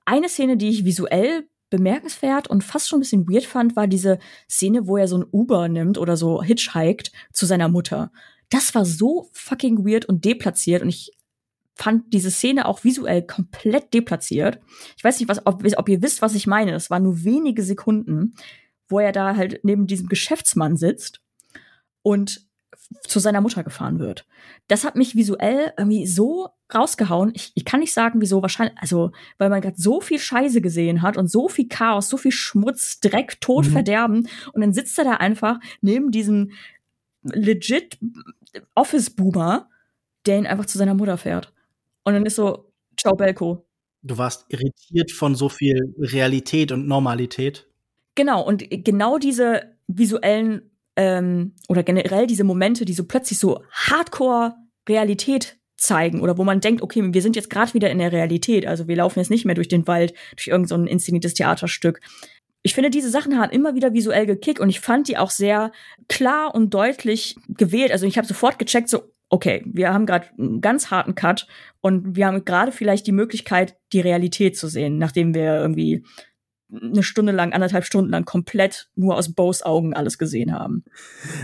Eine Szene, die ich visuell bemerkenswert und fast schon ein bisschen weird fand, war diese Szene, wo er so ein Uber nimmt oder so hitchhiked zu seiner Mutter. Das war so fucking weird und deplatziert und ich fand diese Szene auch visuell komplett deplatziert. Ich weiß nicht, was, ob, ob ihr wisst, was ich meine. Es waren nur wenige Sekunden, wo er da halt neben diesem Geschäftsmann sitzt und zu seiner Mutter gefahren wird. Das hat mich visuell irgendwie so rausgehauen. Ich, ich kann nicht sagen, wieso wahrscheinlich, also weil man gerade so viel Scheiße gesehen hat und so viel Chaos, so viel Schmutz, Dreck, Tod, mhm. Verderben und dann sitzt er da einfach neben diesem legit Office Boomer, der ihn einfach zu seiner Mutter fährt. Und dann ist so, ciao Belko. Du warst irritiert von so viel Realität und Normalität. Genau, und genau diese visuellen ähm, oder generell diese Momente, die so plötzlich so Hardcore Realität zeigen oder wo man denkt, okay, wir sind jetzt gerade wieder in der Realität, also wir laufen jetzt nicht mehr durch den Wald, durch irgendein so inszeniertes Theaterstück. Ich finde, diese Sachen haben immer wieder visuell gekickt und ich fand die auch sehr klar und deutlich gewählt. Also ich habe sofort gecheckt, so, okay, wir haben gerade einen ganz harten Cut und wir haben gerade vielleicht die Möglichkeit, die Realität zu sehen, nachdem wir irgendwie eine Stunde lang, anderthalb Stunden lang komplett nur aus Bows Augen alles gesehen haben.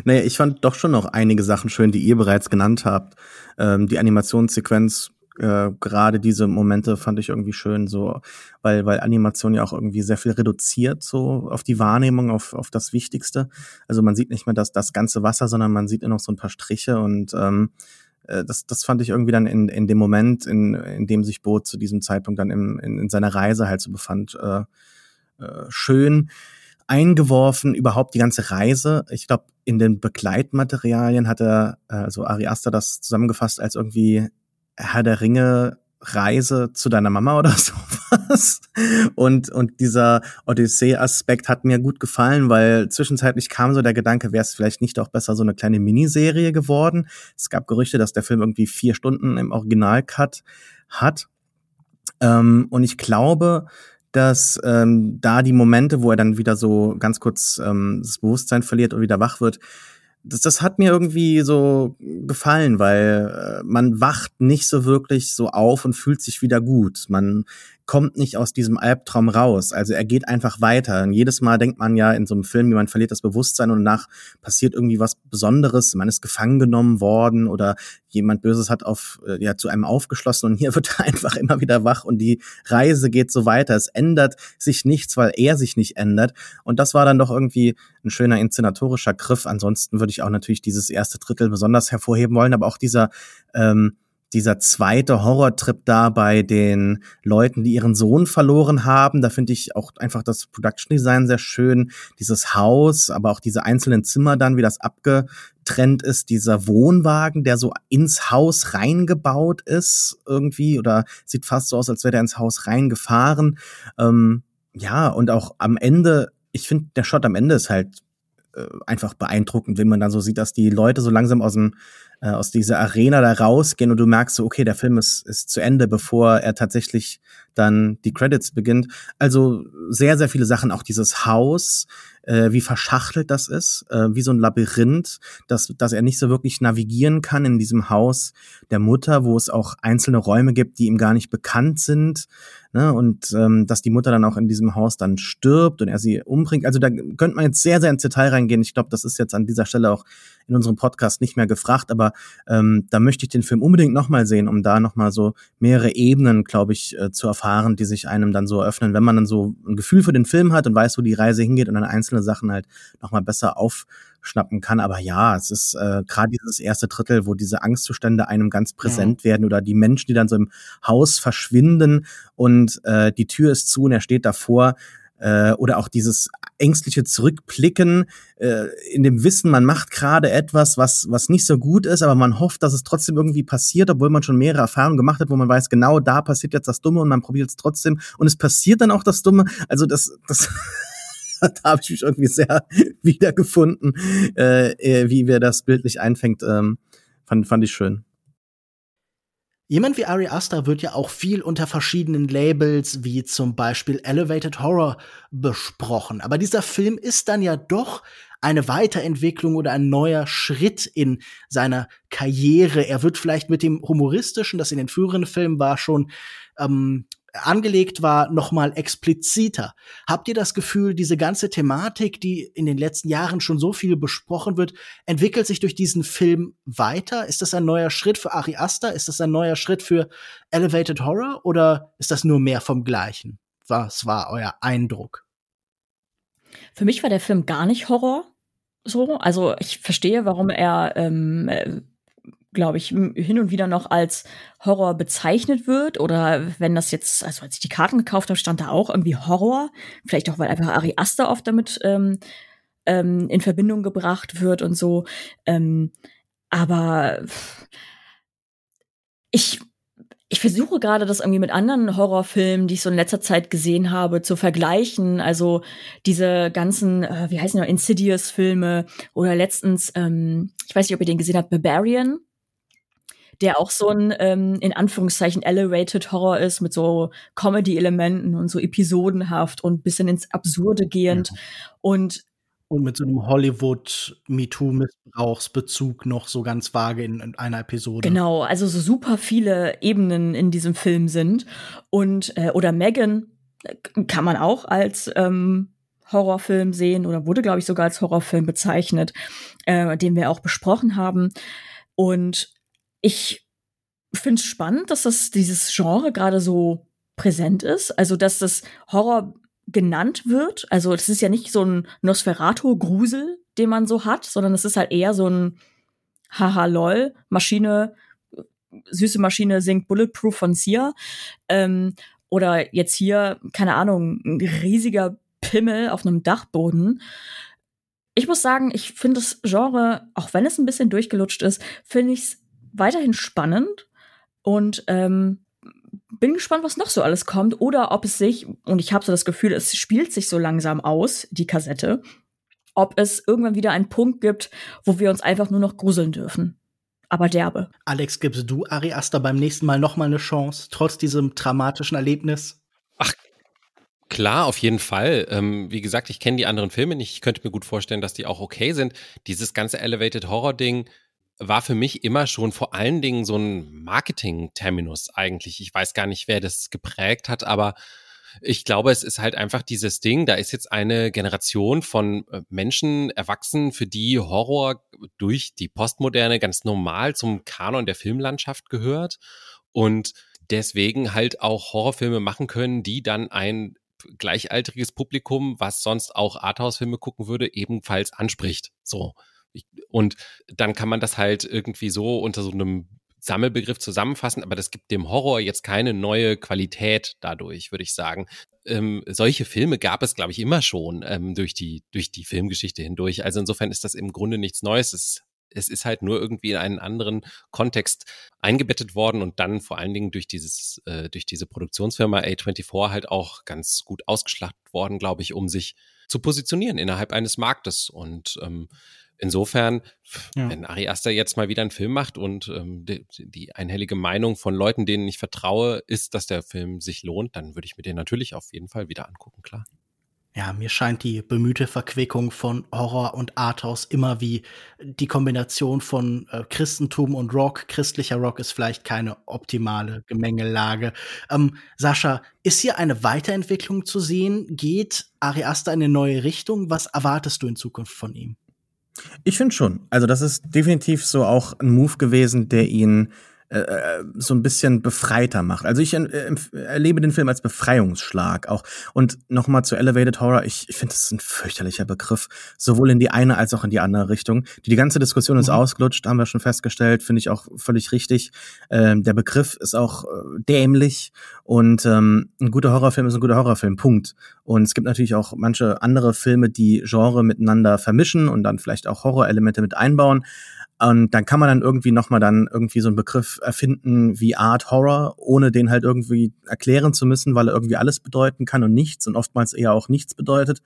Naja, ich fand doch schon noch einige Sachen schön, die ihr bereits genannt habt. Ähm, die Animationssequenz, äh, gerade diese Momente fand ich irgendwie schön, so, weil, weil Animation ja auch irgendwie sehr viel reduziert, so auf die Wahrnehmung, auf, auf das Wichtigste. Also man sieht nicht mehr das, das ganze Wasser, sondern man sieht nur noch so ein paar Striche und ähm, äh, das, das fand ich irgendwie dann in, in dem Moment, in, in dem sich Bo zu diesem Zeitpunkt dann im, in, in seiner Reise halt so befand, äh, äh, schön eingeworfen, überhaupt die ganze Reise. Ich glaube, in den Begleitmaterialien hat er, äh, also Ari Aster das zusammengefasst als irgendwie Herr der Ringe Reise zu deiner Mama *laughs* oder sowas. Und, und dieser Odyssee-Aspekt hat mir gut gefallen, weil zwischenzeitlich kam so der Gedanke, wäre es vielleicht nicht auch besser so eine kleine Miniserie geworden. Es gab Gerüchte, dass der Film irgendwie vier Stunden im Originalcut hat. Ähm, und ich glaube, dass ähm, da die Momente, wo er dann wieder so ganz kurz ähm, das Bewusstsein verliert und wieder wach wird, das, das hat mir irgendwie so gefallen, weil äh, man wacht nicht so wirklich so auf und fühlt sich wieder gut. Man kommt nicht aus diesem Albtraum raus. Also er geht einfach weiter. Und jedes Mal denkt man ja in so einem Film, jemand verliert das Bewusstsein und danach passiert irgendwie was Besonderes. Man ist gefangen genommen worden oder jemand Böses hat auf, äh, ja, zu einem aufgeschlossen und hier *laughs* wird er einfach immer wieder wach und die Reise geht so weiter. Es ändert sich nichts, weil er sich nicht ändert. Und das war dann doch irgendwie ein schöner inszenatorischer Griff. Ansonsten würde ich auch natürlich dieses erste Drittel besonders hervorheben wollen, aber auch dieser, ähm, dieser zweite Horrortrip da bei den Leuten, die ihren Sohn verloren haben. Da finde ich auch einfach das Production Design sehr schön. Dieses Haus, aber auch diese einzelnen Zimmer dann, wie das abgetrennt ist. Dieser Wohnwagen, der so ins Haus reingebaut ist irgendwie oder sieht fast so aus, als wäre der ins Haus reingefahren. Ähm, ja, und auch am Ende, ich finde, der Shot am Ende ist halt äh, einfach beeindruckend, wenn man dann so sieht, dass die Leute so langsam aus dem äh, aus dieser Arena da rausgehen und du merkst so, okay, der Film ist, ist zu Ende, bevor er tatsächlich dann die Credits beginnt. Also sehr, sehr viele Sachen, auch dieses Haus, äh, wie verschachtelt das ist, äh, wie so ein Labyrinth, dass, dass er nicht so wirklich navigieren kann in diesem Haus der Mutter, wo es auch einzelne Räume gibt, die ihm gar nicht bekannt sind. Ne? Und ähm, dass die Mutter dann auch in diesem Haus dann stirbt und er sie umbringt. Also da könnte man jetzt sehr, sehr ins Detail reingehen. Ich glaube, das ist jetzt an dieser Stelle auch in unserem Podcast nicht mehr gefragt, aber ähm, da möchte ich den Film unbedingt nochmal sehen, um da nochmal so mehrere Ebenen, glaube ich, äh, zu erfahren, die sich einem dann so eröffnen, wenn man dann so ein Gefühl für den Film hat und weiß, wo die Reise hingeht und dann einzelne Sachen halt nochmal besser aufschnappen kann. Aber ja, es ist äh, gerade dieses erste Drittel, wo diese Angstzustände einem ganz präsent ja. werden oder die Menschen, die dann so im Haus verschwinden und äh, die Tür ist zu und er steht davor äh, oder auch dieses ängstliche Zurückblicken äh, in dem Wissen, man macht gerade etwas, was, was nicht so gut ist, aber man hofft, dass es trotzdem irgendwie passiert, obwohl man schon mehrere Erfahrungen gemacht hat, wo man weiß, genau da passiert jetzt das Dumme und man probiert es trotzdem und es passiert dann auch das Dumme. Also das, das *laughs* da habe ich mich irgendwie sehr wiedergefunden, äh, wie wer das bildlich einfängt. Ähm, fand, fand ich schön. Jemand wie Ari Aster wird ja auch viel unter verschiedenen Labels, wie zum Beispiel Elevated Horror, besprochen. Aber dieser Film ist dann ja doch eine Weiterentwicklung oder ein neuer Schritt in seiner Karriere. Er wird vielleicht mit dem humoristischen, das in den früheren Filmen war, schon ähm, angelegt war, noch mal expliziter. Habt ihr das Gefühl, diese ganze Thematik, die in den letzten Jahren schon so viel besprochen wird, entwickelt sich durch diesen Film weiter? Ist das ein neuer Schritt für Ari Aster? Ist das ein neuer Schritt für Elevated Horror? Oder ist das nur mehr vom Gleichen? Was war euer Eindruck? Für mich war der Film gar nicht Horror. So, also ich verstehe, warum er ähm, glaube ich, hin und wieder noch als Horror bezeichnet wird. Oder wenn das jetzt, also als ich die Karten gekauft habe, stand da auch irgendwie Horror. Vielleicht auch, weil einfach Ari Aster oft damit ähm, ähm, in Verbindung gebracht wird und so. Ähm, aber ich ich versuche gerade, das irgendwie mit anderen Horrorfilmen, die ich so in letzter Zeit gesehen habe, zu vergleichen. Also diese ganzen, äh, wie heißen die, Insidious-Filme oder letztens, ähm, ich weiß nicht, ob ihr den gesehen habt, Barbarian der auch so ein ähm, in Anführungszeichen elevated Horror ist mit so Comedy-Elementen und so episodenhaft und bisschen ins Absurde gehend ja. und und mit so einem Hollywood MeToo-Missbrauchsbezug noch so ganz vage in, in, einer Episode. Genau, also so super viele Ebenen in diesem Film sind und äh, oder Megan äh, kann man auch als ähm, Horrorfilm sehen oder wurde glaube ich sogar als Horrorfilm bezeichnet, äh, den wir auch besprochen haben und ich finde es spannend, dass das dieses Genre gerade so präsent ist. Also, dass das Horror genannt wird. Also, das ist ja nicht so ein Nosferatu-Grusel, den man so hat, sondern es ist halt eher so ein Haha lol, Maschine, süße Maschine singt Bulletproof von Sia. Ähm, oder jetzt hier, keine Ahnung, ein riesiger Pimmel auf einem Dachboden. Ich muss sagen, ich finde das Genre, auch wenn es ein bisschen durchgelutscht ist, finde ich es weiterhin spannend und ähm, bin gespannt, was noch so alles kommt oder ob es sich, und ich habe so das Gefühl, es spielt sich so langsam aus, die Kassette, ob es irgendwann wieder einen Punkt gibt, wo wir uns einfach nur noch gruseln dürfen. Aber derbe. Alex, gibst du Ari Aster beim nächsten Mal noch mal eine Chance, trotz diesem dramatischen Erlebnis? Ach, Klar, auf jeden Fall. Ähm, wie gesagt, ich kenne die anderen Filme nicht. Ich könnte mir gut vorstellen, dass die auch okay sind. Dieses ganze Elevated Horror-Ding war für mich immer schon vor allen Dingen so ein Marketing-Terminus eigentlich. Ich weiß gar nicht, wer das geprägt hat, aber ich glaube, es ist halt einfach dieses Ding, da ist jetzt eine Generation von äh, Menschen erwachsen, für die Horror durch die Postmoderne ganz normal zum Kanon der Filmlandschaft gehört und deswegen halt auch Horrorfilme machen können, die dann ein gleichaltriges Publikum, was sonst auch Arthouse-Filme gucken würde, ebenfalls anspricht. So. Und dann kann man das halt irgendwie so unter so einem Sammelbegriff zusammenfassen, aber das gibt dem Horror jetzt keine neue Qualität dadurch, würde ich sagen. Ähm, solche Filme gab es, glaube ich, immer schon ähm, durch, die, durch die Filmgeschichte hindurch. Also insofern ist das im Grunde nichts Neues. Es es ist halt nur irgendwie in einen anderen Kontext eingebettet worden und dann vor allen Dingen durch dieses, äh, durch diese Produktionsfirma A24 halt auch ganz gut ausgeschlachtet worden, glaube ich, um sich zu positionieren innerhalb eines Marktes. Und ähm, insofern, ja. wenn Ari Aster jetzt mal wieder einen Film macht und ähm, die, die einhellige Meinung von Leuten, denen ich vertraue, ist, dass der Film sich lohnt, dann würde ich mir den natürlich auf jeden Fall wieder angucken, klar. Ja, mir scheint die bemühte Verquickung von Horror und Arthouse immer wie die Kombination von äh, Christentum und Rock. Christlicher Rock ist vielleicht keine optimale Gemengelage. Ähm, Sascha, ist hier eine Weiterentwicklung zu sehen? Geht Ari Aster in eine neue Richtung? Was erwartest du in Zukunft von ihm? Ich finde schon. Also das ist definitiv so auch ein Move gewesen, der ihn äh, äh, so ein bisschen befreiter macht. Also ich äh, erlebe den Film als Befreiungsschlag auch. Und nochmal zu Elevated Horror, ich, ich finde, das ist ein fürchterlicher Begriff, sowohl in die eine als auch in die andere Richtung. Die, die ganze Diskussion ist mhm. ausgelutscht, haben wir schon festgestellt, finde ich auch völlig richtig. Ähm, der Begriff ist auch äh, dämlich und ähm, ein guter Horrorfilm ist ein guter Horrorfilm, Punkt. Und es gibt natürlich auch manche andere Filme, die Genre miteinander vermischen und dann vielleicht auch Horrorelemente mit einbauen. Und dann kann man dann irgendwie nochmal dann irgendwie so einen Begriff erfinden wie Art Horror, ohne den halt irgendwie erklären zu müssen, weil er irgendwie alles bedeuten kann und nichts und oftmals eher auch nichts bedeutet.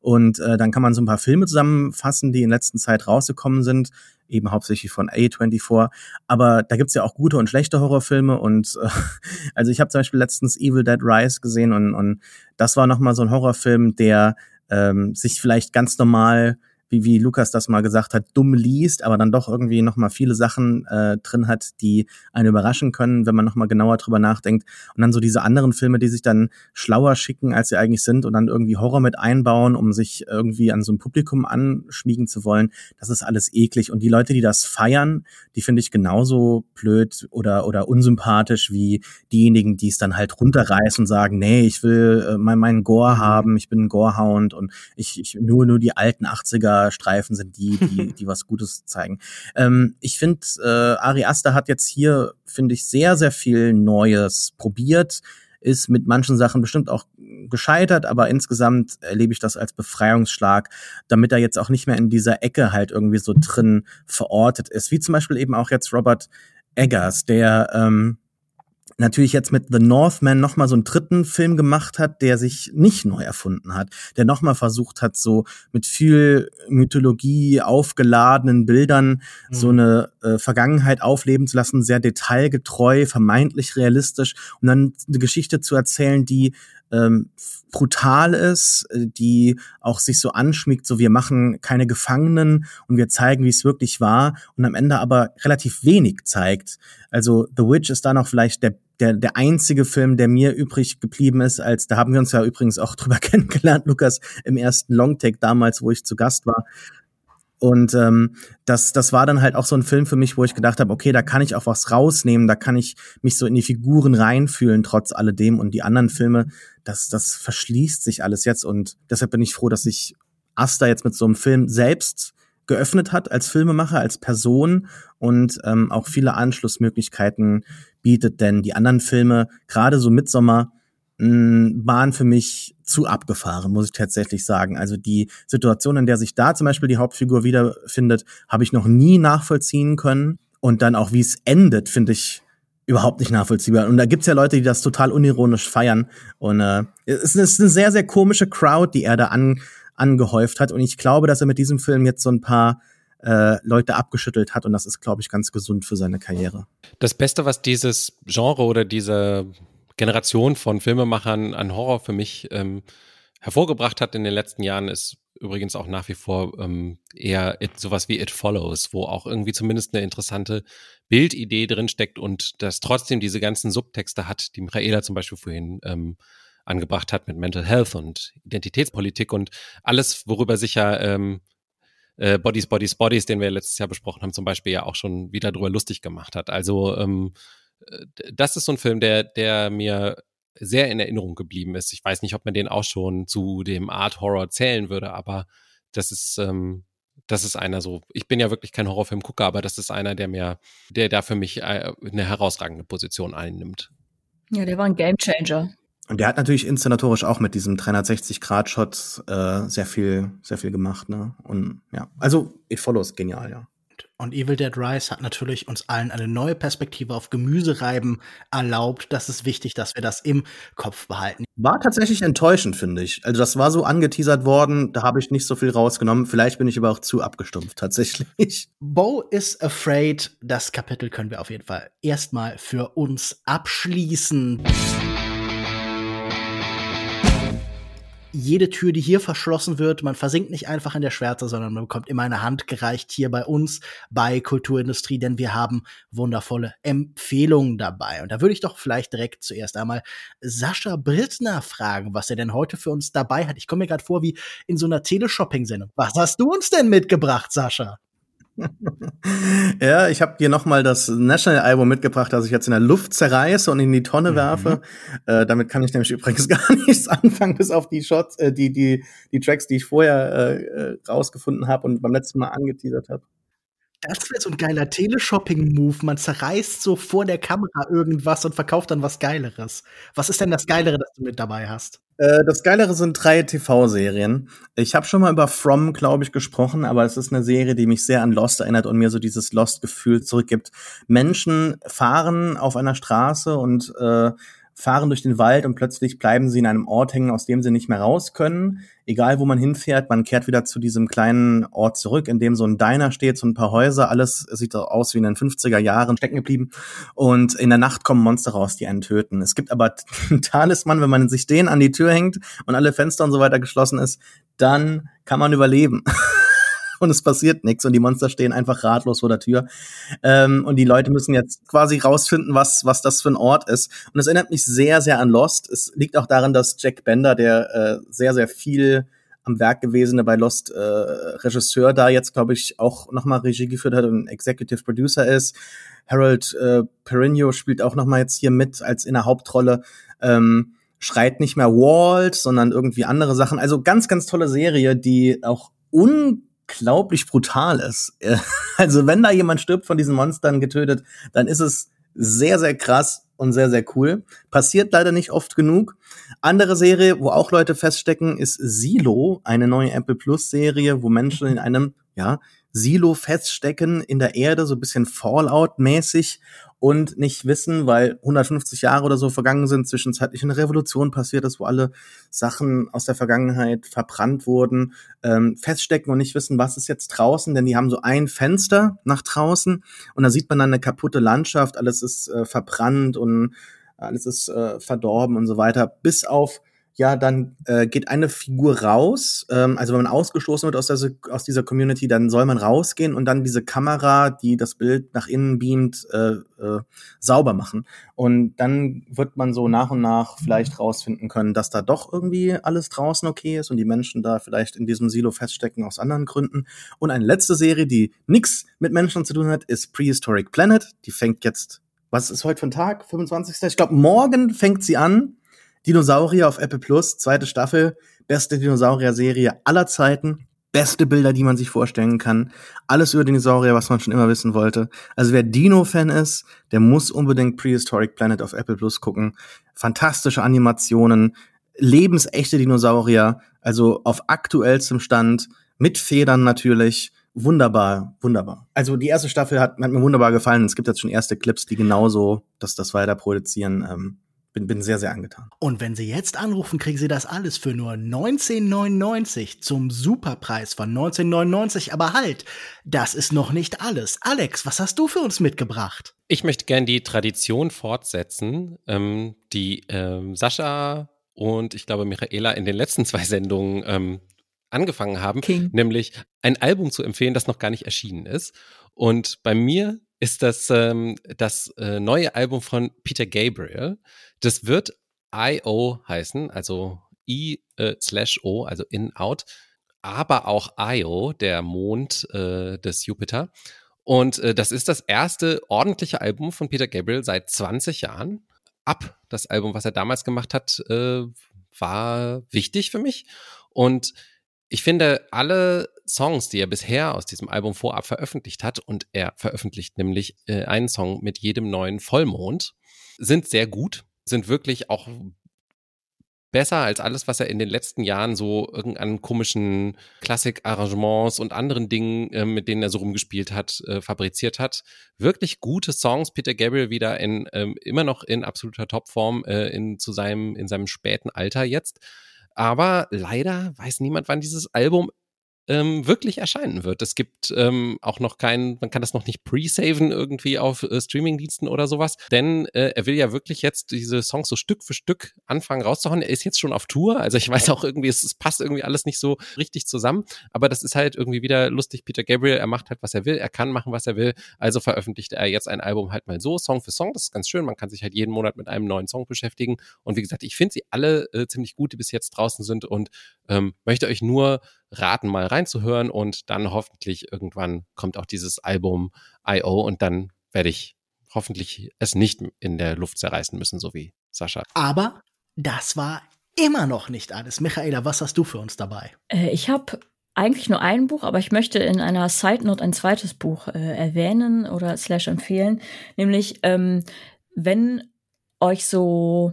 Und äh, dann kann man so ein paar Filme zusammenfassen, die in letzter Zeit rausgekommen sind, eben hauptsächlich von A24. Aber da gibt's ja auch gute und schlechte Horrorfilme. Und äh, *laughs* also ich habe zum Beispiel letztens Evil Dead Rise gesehen und, und das war nochmal so ein Horrorfilm, der ähm, sich vielleicht ganz normal wie, wie Lukas das mal gesagt hat, dumm liest, aber dann doch irgendwie nochmal viele Sachen äh, drin hat, die einen überraschen können, wenn man nochmal genauer drüber nachdenkt. Und dann so diese anderen Filme, die sich dann schlauer schicken, als sie eigentlich sind und dann irgendwie Horror mit einbauen, um sich irgendwie an so ein Publikum anschmiegen zu wollen, das ist alles eklig. Und die Leute, die das feiern, die finde ich genauso blöd oder, oder unsympathisch wie diejenigen, die es dann halt runterreißen und sagen, nee, ich will äh, mein, meinen Gore haben, ich bin ein Gorehound und ich, ich nur, nur die alten 80er Streifen sind die, die, *laughs* die was Gutes zeigen. Ähm, ich finde, äh, Ari Aster hat jetzt hier, finde ich, sehr, sehr viel Neues probiert ist mit manchen Sachen bestimmt auch gescheitert, aber insgesamt erlebe ich das als Befreiungsschlag, damit er jetzt auch nicht mehr in dieser Ecke halt irgendwie so drin verortet ist. Wie zum Beispiel eben auch jetzt Robert Eggers, der ähm, natürlich jetzt mit The Northman nochmal so einen dritten Film gemacht hat, der sich nicht neu erfunden hat, der nochmal versucht hat, so mit viel Mythologie aufgeladenen Bildern mhm. so eine äh, Vergangenheit aufleben zu lassen, sehr detailgetreu, vermeintlich realistisch und dann eine Geschichte zu erzählen, die ähm, brutal ist, äh, die auch sich so anschmiegt, so wir machen keine Gefangenen und wir zeigen, wie es wirklich war und am Ende aber relativ wenig zeigt. Also The Witch ist da noch vielleicht der der, der einzige Film, der mir übrig geblieben ist, als da haben wir uns ja übrigens auch *laughs* drüber kennengelernt, Lukas, im ersten Longtake damals, wo ich zu Gast war. Und ähm, das, das war dann halt auch so ein Film für mich, wo ich gedacht habe, okay, da kann ich auch was rausnehmen, da kann ich mich so in die Figuren reinfühlen, trotz alledem. Und die anderen Filme, das, das verschließt sich alles jetzt. Und deshalb bin ich froh, dass sich Asta jetzt mit so einem Film selbst geöffnet hat als Filmemacher, als Person und ähm, auch viele Anschlussmöglichkeiten bietet. Denn die anderen Filme, gerade so Midsommer, waren für mich zu abgefahren, muss ich tatsächlich sagen. Also die Situation, in der sich da zum Beispiel die Hauptfigur wiederfindet, habe ich noch nie nachvollziehen können. Und dann auch, wie es endet, finde ich überhaupt nicht nachvollziehbar. Und da gibt's ja Leute, die das total unironisch feiern. Und äh, es ist eine sehr, sehr komische Crowd, die er da an, angehäuft hat. Und ich glaube, dass er mit diesem Film jetzt so ein paar äh, Leute abgeschüttelt hat. Und das ist, glaube ich, ganz gesund für seine Karriere. Das Beste, was dieses Genre oder diese Generation von Filmemachern an Horror für mich ähm, hervorgebracht hat in den letzten Jahren, ist übrigens auch nach wie vor ähm, eher it, sowas wie It Follows, wo auch irgendwie zumindest eine interessante Bildidee drin steckt und das trotzdem diese ganzen Subtexte hat, die Michaela zum Beispiel vorhin ähm, angebracht hat mit Mental Health und Identitätspolitik und alles, worüber sich ja ähm, äh, Bodies, Bodies, Bodies, den wir letztes Jahr besprochen haben, zum Beispiel ja auch schon wieder drüber lustig gemacht hat. Also ähm, äh, das ist so ein Film, der, der mir sehr in Erinnerung geblieben ist. Ich weiß nicht, ob man den auch schon zu dem Art Horror zählen würde, aber das ist, ähm, das ist einer so. Ich bin ja wirklich kein Horrorfilmgucker, aber das ist einer, der mir, der da für mich äh, eine herausragende Position einnimmt. Ja, der war ein Gamechanger. Und der hat natürlich inszenatorisch auch mit diesem 360-Grad-Shot äh, sehr viel, sehr viel gemacht, ne? Und ja, also It Follows genial, ja. Und Evil Dead Rise hat natürlich uns allen eine neue Perspektive auf Gemüsereiben erlaubt. Das ist wichtig, dass wir das im Kopf behalten. War tatsächlich enttäuschend, finde ich. Also das war so angeteasert worden, da habe ich nicht so viel rausgenommen. Vielleicht bin ich aber auch zu abgestumpft, tatsächlich. Bo is Afraid, das Kapitel können wir auf jeden Fall erstmal für uns abschließen. Jede Tür, die hier verschlossen wird, man versinkt nicht einfach in der Schwärze, sondern man bekommt immer eine Hand gereicht hier bei uns bei Kulturindustrie, denn wir haben wundervolle Empfehlungen dabei. Und da würde ich doch vielleicht direkt zuerst einmal Sascha Brittner fragen, was er denn heute für uns dabei hat. Ich komme mir gerade vor wie in so einer Teleshopping-Sendung. Was hast du uns denn mitgebracht, Sascha? *laughs* ja, ich habe dir noch mal das National-Album mitgebracht, das ich jetzt in der Luft zerreiße und in die Tonne mhm. werfe. Äh, damit kann ich nämlich *laughs* übrigens gar nichts anfangen, bis auf die Shots, äh, die die die Tracks, die ich vorher äh, äh rausgefunden habe und beim letzten Mal angeteasert habe. Das wäre so ein geiler Teleshopping-Move. Man zerreißt so vor der Kamera irgendwas und verkauft dann was Geileres. Was ist denn das Geilere, das du mit dabei hast? Äh, das Geilere sind drei TV-Serien. Ich habe schon mal über From, glaube ich, gesprochen, aber es ist eine Serie, die mich sehr an Lost erinnert und mir so dieses Lost-Gefühl zurückgibt. Menschen fahren auf einer Straße und äh, fahren durch den Wald und plötzlich bleiben sie in einem Ort hängen, aus dem sie nicht mehr raus können. Egal, wo man hinfährt, man kehrt wieder zu diesem kleinen Ort zurück, in dem so ein Diner steht, so ein paar Häuser, alles sieht aus wie in den 50er Jahren stecken geblieben. Und in der Nacht kommen Monster raus, die einen töten. Es gibt aber *laughs* einen Talisman, wenn man sich den an die Tür hängt und alle Fenster und so weiter geschlossen ist, dann kann man überleben. *laughs* und es passiert nichts und die Monster stehen einfach ratlos vor der Tür. Ähm, und die Leute müssen jetzt quasi rausfinden, was, was das für ein Ort ist. Und es erinnert mich sehr, sehr an Lost. Es liegt auch daran, dass Jack Bender, der äh, sehr, sehr viel am Werk gewesene bei Lost äh, Regisseur da jetzt, glaube ich, auch nochmal Regie geführt hat und Executive Producer ist. Harold äh, Perigno spielt auch nochmal jetzt hier mit als in der Hauptrolle. Ähm, schreit nicht mehr Walt, sondern irgendwie andere Sachen. Also ganz, ganz tolle Serie, die auch un unglaublich brutal ist. *laughs* Also wenn da jemand stirbt von diesen Monstern getötet, dann ist es sehr, sehr krass und sehr, sehr cool. Passiert leider nicht oft genug. Andere Serie, wo auch Leute feststecken, ist Silo, eine neue Apple Plus Serie, wo Menschen in einem, ja, Silo feststecken in der Erde, so ein bisschen Fallout-mäßig und nicht wissen, weil 150 Jahre oder so vergangen sind, zwischenzeitlich eine Revolution passiert ist, wo alle Sachen aus der Vergangenheit verbrannt wurden, ähm, feststecken und nicht wissen, was ist jetzt draußen, denn die haben so ein Fenster nach draußen und da sieht man dann eine kaputte Landschaft, alles ist äh, verbrannt und alles ist äh, verdorben und so weiter, bis auf ja, dann äh, geht eine Figur raus. Ähm, also wenn man ausgestoßen wird aus, der, aus dieser Community, dann soll man rausgehen und dann diese Kamera, die das Bild nach innen beamt, äh, äh, sauber machen. Und dann wird man so nach und nach vielleicht rausfinden können, dass da doch irgendwie alles draußen okay ist und die Menschen da vielleicht in diesem Silo feststecken aus anderen Gründen. Und eine letzte Serie, die nichts mit Menschen zu tun hat, ist Prehistoric Planet. Die fängt jetzt, was ist heute für ein Tag? 25. Ich glaube, morgen fängt sie an Dinosaurier auf Apple Plus, zweite Staffel, beste Dinosaurier-Serie aller Zeiten, beste Bilder, die man sich vorstellen kann, alles über Dinosaurier, was man schon immer wissen wollte. Also wer Dino-Fan ist, der muss unbedingt Prehistoric Planet auf Apple Plus gucken. Fantastische Animationen, lebensechte Dinosaurier, also auf aktuellstem Stand, mit Federn natürlich wunderbar, wunderbar. Also die erste Staffel hat, hat mir wunderbar gefallen. Es gibt jetzt schon erste Clips, die genauso das, das weiter produzieren. Ähm, bin, bin sehr, sehr angetan. Und wenn Sie jetzt anrufen, kriegen Sie das alles für nur 19,99 zum Superpreis von 19,99. Aber halt, das ist noch nicht alles. Alex, was hast du für uns mitgebracht? Ich möchte gern die Tradition fortsetzen, ähm, die ähm, Sascha und ich glaube Michaela in den letzten zwei Sendungen ähm, angefangen haben, King. nämlich ein Album zu empfehlen, das noch gar nicht erschienen ist. Und bei mir ist das ähm, das äh, neue Album von Peter Gabriel. Das wird I.O. heißen, also I äh, slash O, also in out, aber auch Io, der Mond äh, des Jupiter. Und äh, das ist das erste ordentliche Album von Peter Gabriel seit 20 Jahren. Ab das Album, was er damals gemacht hat, äh, war wichtig für mich. Und ich finde, alle Songs, die er bisher aus diesem Album vorab veröffentlicht hat, und er veröffentlicht nämlich äh, einen Song mit jedem neuen Vollmond, sind sehr gut, sind wirklich auch besser als alles, was er in den letzten Jahren so irgendeinen komischen Klassik-Arrangements und anderen Dingen, äh, mit denen er so rumgespielt hat, äh, fabriziert hat. Wirklich gute Songs. Peter Gabriel wieder in ähm, immer noch in absoluter Topform äh, in zu seinem in seinem späten Alter jetzt. Aber leider weiß niemand, wann dieses Album ähm, wirklich erscheinen wird. Es gibt ähm, auch noch keinen, man kann das noch nicht pre-saven irgendwie auf äh, Streamingdiensten oder sowas, denn äh, er will ja wirklich jetzt diese Songs so Stück für Stück anfangen rauszuhauen. Er ist jetzt schon auf Tour, also ich *laughs* weiß auch irgendwie, es, es passt irgendwie alles nicht so richtig zusammen, aber das ist halt irgendwie wieder lustig. Peter Gabriel, er macht halt, was er will, er kann machen, was er will, also veröffentlicht er jetzt ein Album halt mal so, Song für Song, das ist ganz schön, man kann sich halt jeden Monat mit einem neuen Song beschäftigen und wie gesagt, ich finde sie alle äh, ziemlich gut, die bis jetzt draußen sind und ähm, möchte euch nur raten, mal reinzuhören und dann hoffentlich irgendwann kommt auch dieses Album I.O. und dann werde ich hoffentlich es nicht in der Luft zerreißen müssen, so wie Sascha. Aber das war immer noch nicht alles. Michaela, was hast du für uns dabei? Äh, ich habe eigentlich nur ein Buch, aber ich möchte in einer Side Note ein zweites Buch äh, erwähnen oder slash empfehlen. Nämlich, ähm, wenn euch so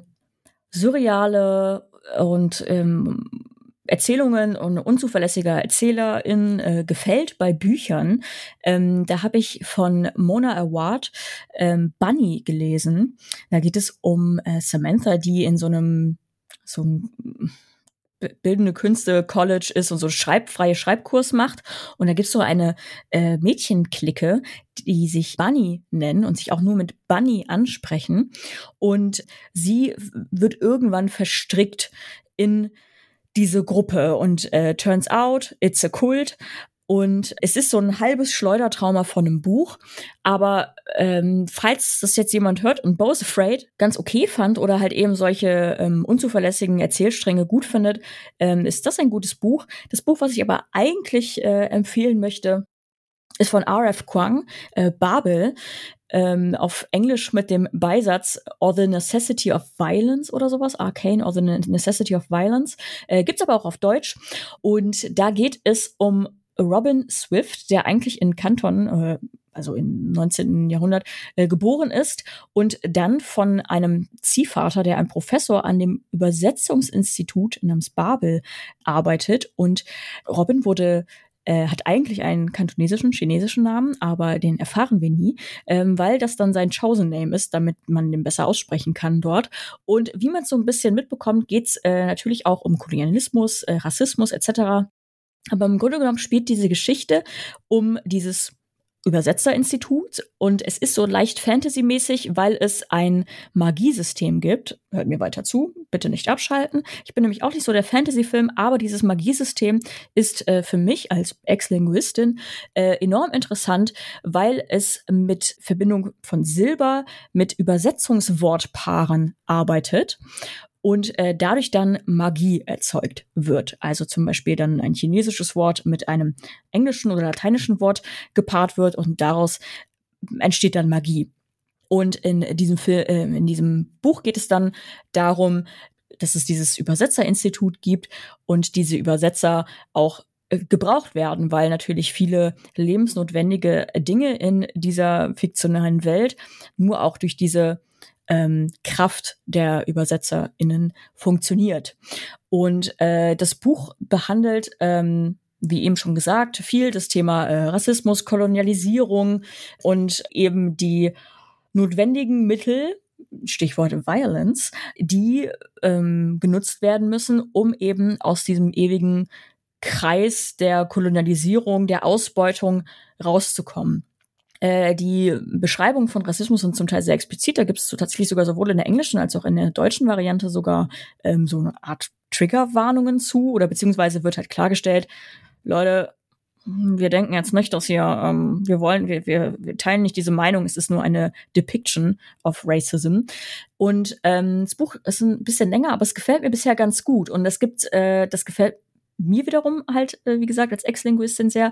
surreale und ähm, Erzählungen und unzuverlässiger Erzählerin äh, gefällt bei Büchern. Ähm, da habe ich von Mona Award ähm, Bunny gelesen. Da geht es um äh, Samantha, die in so einem so ein bildende Künste College ist und so schreibfreie Schreibkurs macht. Und da gibt's so eine äh, Mädchenklicke, die sich Bunny nennen und sich auch nur mit Bunny ansprechen. Und sie wird irgendwann verstrickt in diese Gruppe und äh, turns out, it's a cult. Und es ist so ein halbes Schleudertrauma von einem Buch. Aber ähm, falls das jetzt jemand hört und Bo's Afraid ganz okay fand oder halt eben solche ähm, unzuverlässigen Erzählstränge gut findet, ähm, ist das ein gutes Buch. Das Buch, was ich aber eigentlich äh, empfehlen möchte, ist von R.F. Kwang, äh, Babel ähm, auf Englisch mit dem Beisatz or the necessity of violence oder sowas, Arcane or the necessity of violence, äh, gibt's aber auch auf Deutsch. Und da geht es um Robin Swift, der eigentlich in Canton, äh, also im 19. Jahrhundert, äh, geboren ist und dann von einem Ziehvater, der ein Professor an dem Übersetzungsinstitut namens Babel arbeitet. Und Robin wurde äh, hat eigentlich einen kantonesischen, chinesischen Namen, aber den erfahren wir nie, ähm, weil das dann sein Chosen Name ist, damit man den besser aussprechen kann dort. Und wie man so ein bisschen mitbekommt, geht's äh, natürlich auch um Kolonialismus, äh, Rassismus etc. Aber im Grunde genommen spielt diese Geschichte um dieses Übersetzerinstitut und es ist so leicht Fantasy-mäßig, weil es ein Magiesystem gibt. Hört mir weiter zu, bitte nicht abschalten. Ich bin nämlich auch nicht so der Fantasy-Film, aber dieses Magiesystem ist äh, für mich als Ex-Linguistin äh, enorm interessant, weil es mit Verbindung von Silber mit Übersetzungswortpaaren arbeitet und äh, dadurch dann Magie erzeugt wird. Also zum Beispiel dann ein chinesisches Wort mit einem englischen oder lateinischen Wort gepaart wird und daraus entsteht dann Magie. Und in diesem, Film, äh, in diesem Buch geht es dann darum, dass es dieses Übersetzerinstitut gibt und diese Übersetzer auch äh, gebraucht werden, weil natürlich viele lebensnotwendige Dinge in dieser fiktionalen Welt nur auch durch diese ähm, Kraft der ÜbersetzerInnen funktioniert. Und äh, das Buch behandelt ähm, wie eben schon gesagt, viel das Thema äh, Rassismus, Kolonialisierung und eben die notwendigen Mittel, Stichwort Violence, die ähm, genutzt werden müssen, um eben aus diesem ewigen Kreis der Kolonialisierung, der Ausbeutung rauszukommen. Äh, die Beschreibung von Rassismus sind zum Teil sehr explizit. Da gibt es so tatsächlich sogar sowohl in der englischen als auch in der deutschen Variante sogar ähm, so eine Art Triggerwarnungen zu oder beziehungsweise wird halt klargestellt, Leute, wir denken jetzt nicht, dass hier, ähm, wir wollen, wir, wir, wir teilen nicht diese Meinung, es ist nur eine Depiction of Racism. Und ähm, das Buch ist ein bisschen länger, aber es gefällt mir bisher ganz gut. Und es gibt, äh, das gefällt mir wiederum halt, äh, wie gesagt, als Ex-Linguistin sehr,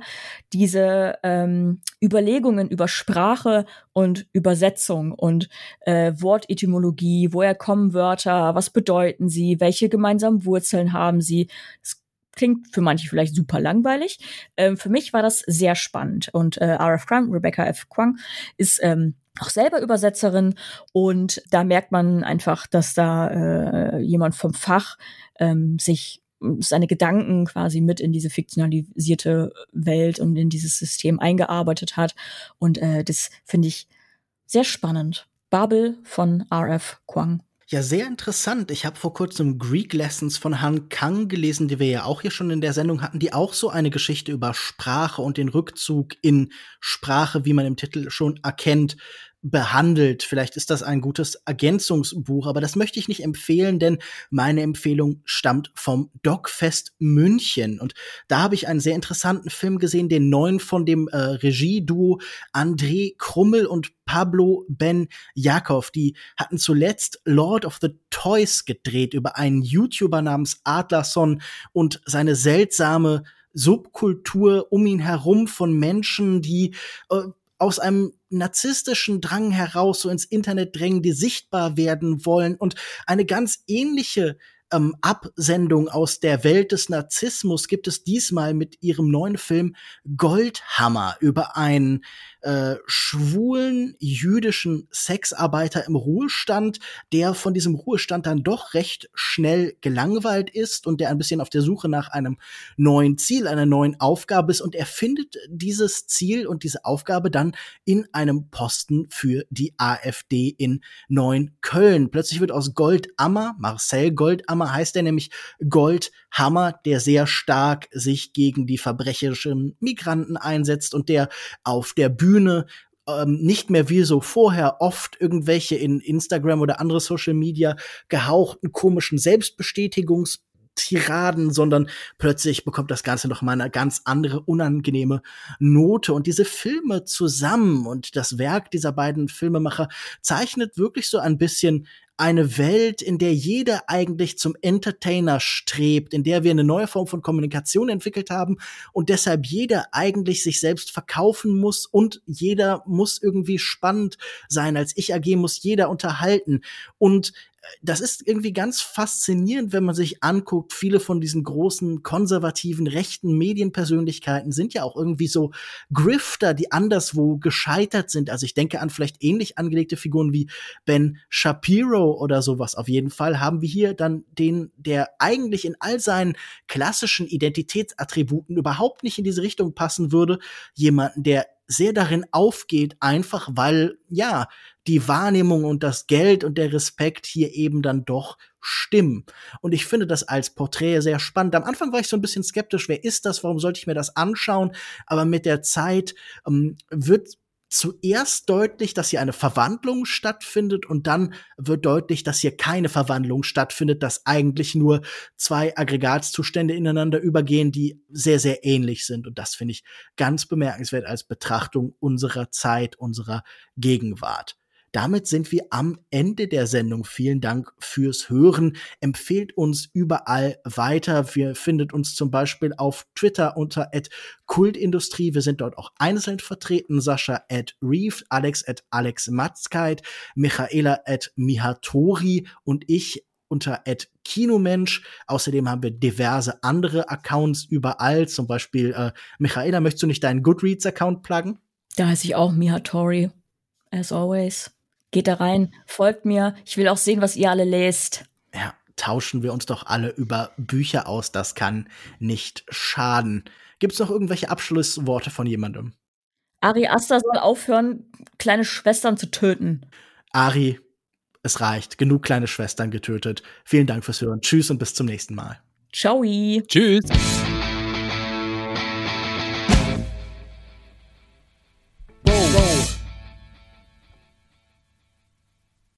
diese ähm, Überlegungen über Sprache und Übersetzung und äh, Wortetymologie, woher kommen Wörter, was bedeuten sie, welche gemeinsamen Wurzeln haben sie. Das klingt für manche vielleicht super langweilig. Ähm, für mich war das sehr spannend. Und äh, RF Kwang, Rebecca F. Kwang, ist ähm, auch selber Übersetzerin und da merkt man einfach, dass da äh, jemand vom Fach ähm, sich seine Gedanken quasi mit in diese fiktionalisierte Welt und in dieses System eingearbeitet hat. Und äh, das finde ich sehr spannend. Babel von R.F. Kwang. Ja, sehr interessant. Ich habe vor kurzem Greek Lessons von Han Kang gelesen, die wir ja auch hier schon in der Sendung hatten, die auch so eine Geschichte über Sprache und den Rückzug in Sprache, wie man im Titel schon erkennt, behandelt. Vielleicht ist das ein gutes Ergänzungsbuch, aber das möchte ich nicht empfehlen, denn meine Empfehlung stammt vom Dogfest München. Und da habe ich einen sehr interessanten Film gesehen, den neuen von dem äh, Regieduo André Krummel und Pablo Ben Jakov. Die hatten zuletzt Lord of the Toys gedreht über einen YouTuber namens Adlerson und seine seltsame Subkultur um ihn herum von Menschen, die äh, aus einem narzisstischen Drang heraus so ins Internet drängen, die sichtbar werden wollen und eine ganz ähnliche ähm, Absendung aus der Welt des Narzissmus gibt es diesmal mit ihrem neuen Film Goldhammer über einen äh, schwulen jüdischen Sexarbeiter im Ruhestand, der von diesem Ruhestand dann doch recht schnell gelangweilt ist und der ein bisschen auf der Suche nach einem neuen Ziel, einer neuen Aufgabe ist und er findet dieses Ziel und diese Aufgabe dann in einem Posten für die AfD in Neunköln. Plötzlich wird aus Goldammer, Marcel Goldammer heißt er nämlich Goldhammer, der sehr stark sich gegen die verbrecherischen Migranten einsetzt und der auf der Bühne Bühne ähm, nicht mehr wie so vorher oft irgendwelche in Instagram oder andere Social Media gehauchten komischen Selbstbestätigungs Tiraden, sondern plötzlich bekommt das Ganze noch mal eine ganz andere, unangenehme Note. Und diese Filme zusammen und das Werk dieser beiden Filmemacher zeichnet wirklich so ein bisschen eine Welt, in der jeder eigentlich zum Entertainer strebt, in der wir eine neue Form von Kommunikation entwickelt haben und deshalb jeder eigentlich sich selbst verkaufen muss und jeder muss irgendwie spannend sein. Als Ich AG muss jeder unterhalten. Und das ist irgendwie ganz faszinierend, wenn man sich anguckt. Viele von diesen großen konservativen rechten Medienpersönlichkeiten sind ja auch irgendwie so Grifter, die anderswo gescheitert sind. Also ich denke an vielleicht ähnlich angelegte Figuren wie Ben Shapiro oder sowas. Auf jeden Fall haben wir hier dann den, der eigentlich in all seinen klassischen Identitätsattributen überhaupt nicht in diese Richtung passen würde. Jemanden, der sehr darin aufgeht, einfach weil, ja, die Wahrnehmung und das Geld und der Respekt hier eben dann doch stimmen. Und ich finde das als Porträt sehr spannend. Am Anfang war ich so ein bisschen skeptisch, wer ist das, warum sollte ich mir das anschauen? Aber mit der Zeit ähm, wird zuerst deutlich, dass hier eine Verwandlung stattfindet und dann wird deutlich, dass hier keine Verwandlung stattfindet, dass eigentlich nur zwei Aggregatzustände ineinander übergehen, die sehr, sehr ähnlich sind. Und das finde ich ganz bemerkenswert als Betrachtung unserer Zeit, unserer Gegenwart. Damit sind wir am Ende der Sendung. Vielen Dank fürs Hören. Empfehlt uns überall weiter. Wir findet uns zum Beispiel auf Twitter unter Kultindustrie. Wir sind dort auch einzeln vertreten. Sascha at Reef, Alex at Alex Matzkeit, Michaela at Mihatori und ich unter Kinomensch. Außerdem haben wir diverse andere Accounts überall. Zum Beispiel, äh, Michaela, möchtest du nicht deinen Goodreads-Account pluggen? Da heiße ich auch Mihatori, as always. Geht da rein, folgt mir. Ich will auch sehen, was ihr alle lest. Ja, tauschen wir uns doch alle über Bücher aus. Das kann nicht schaden. Gibt's noch irgendwelche Abschlussworte von jemandem? Ari Aster soll aufhören, kleine Schwestern zu töten. Ari, es reicht. Genug kleine Schwestern getötet. Vielen Dank fürs Hören. Tschüss und bis zum nächsten Mal. Ciao. Tschüss.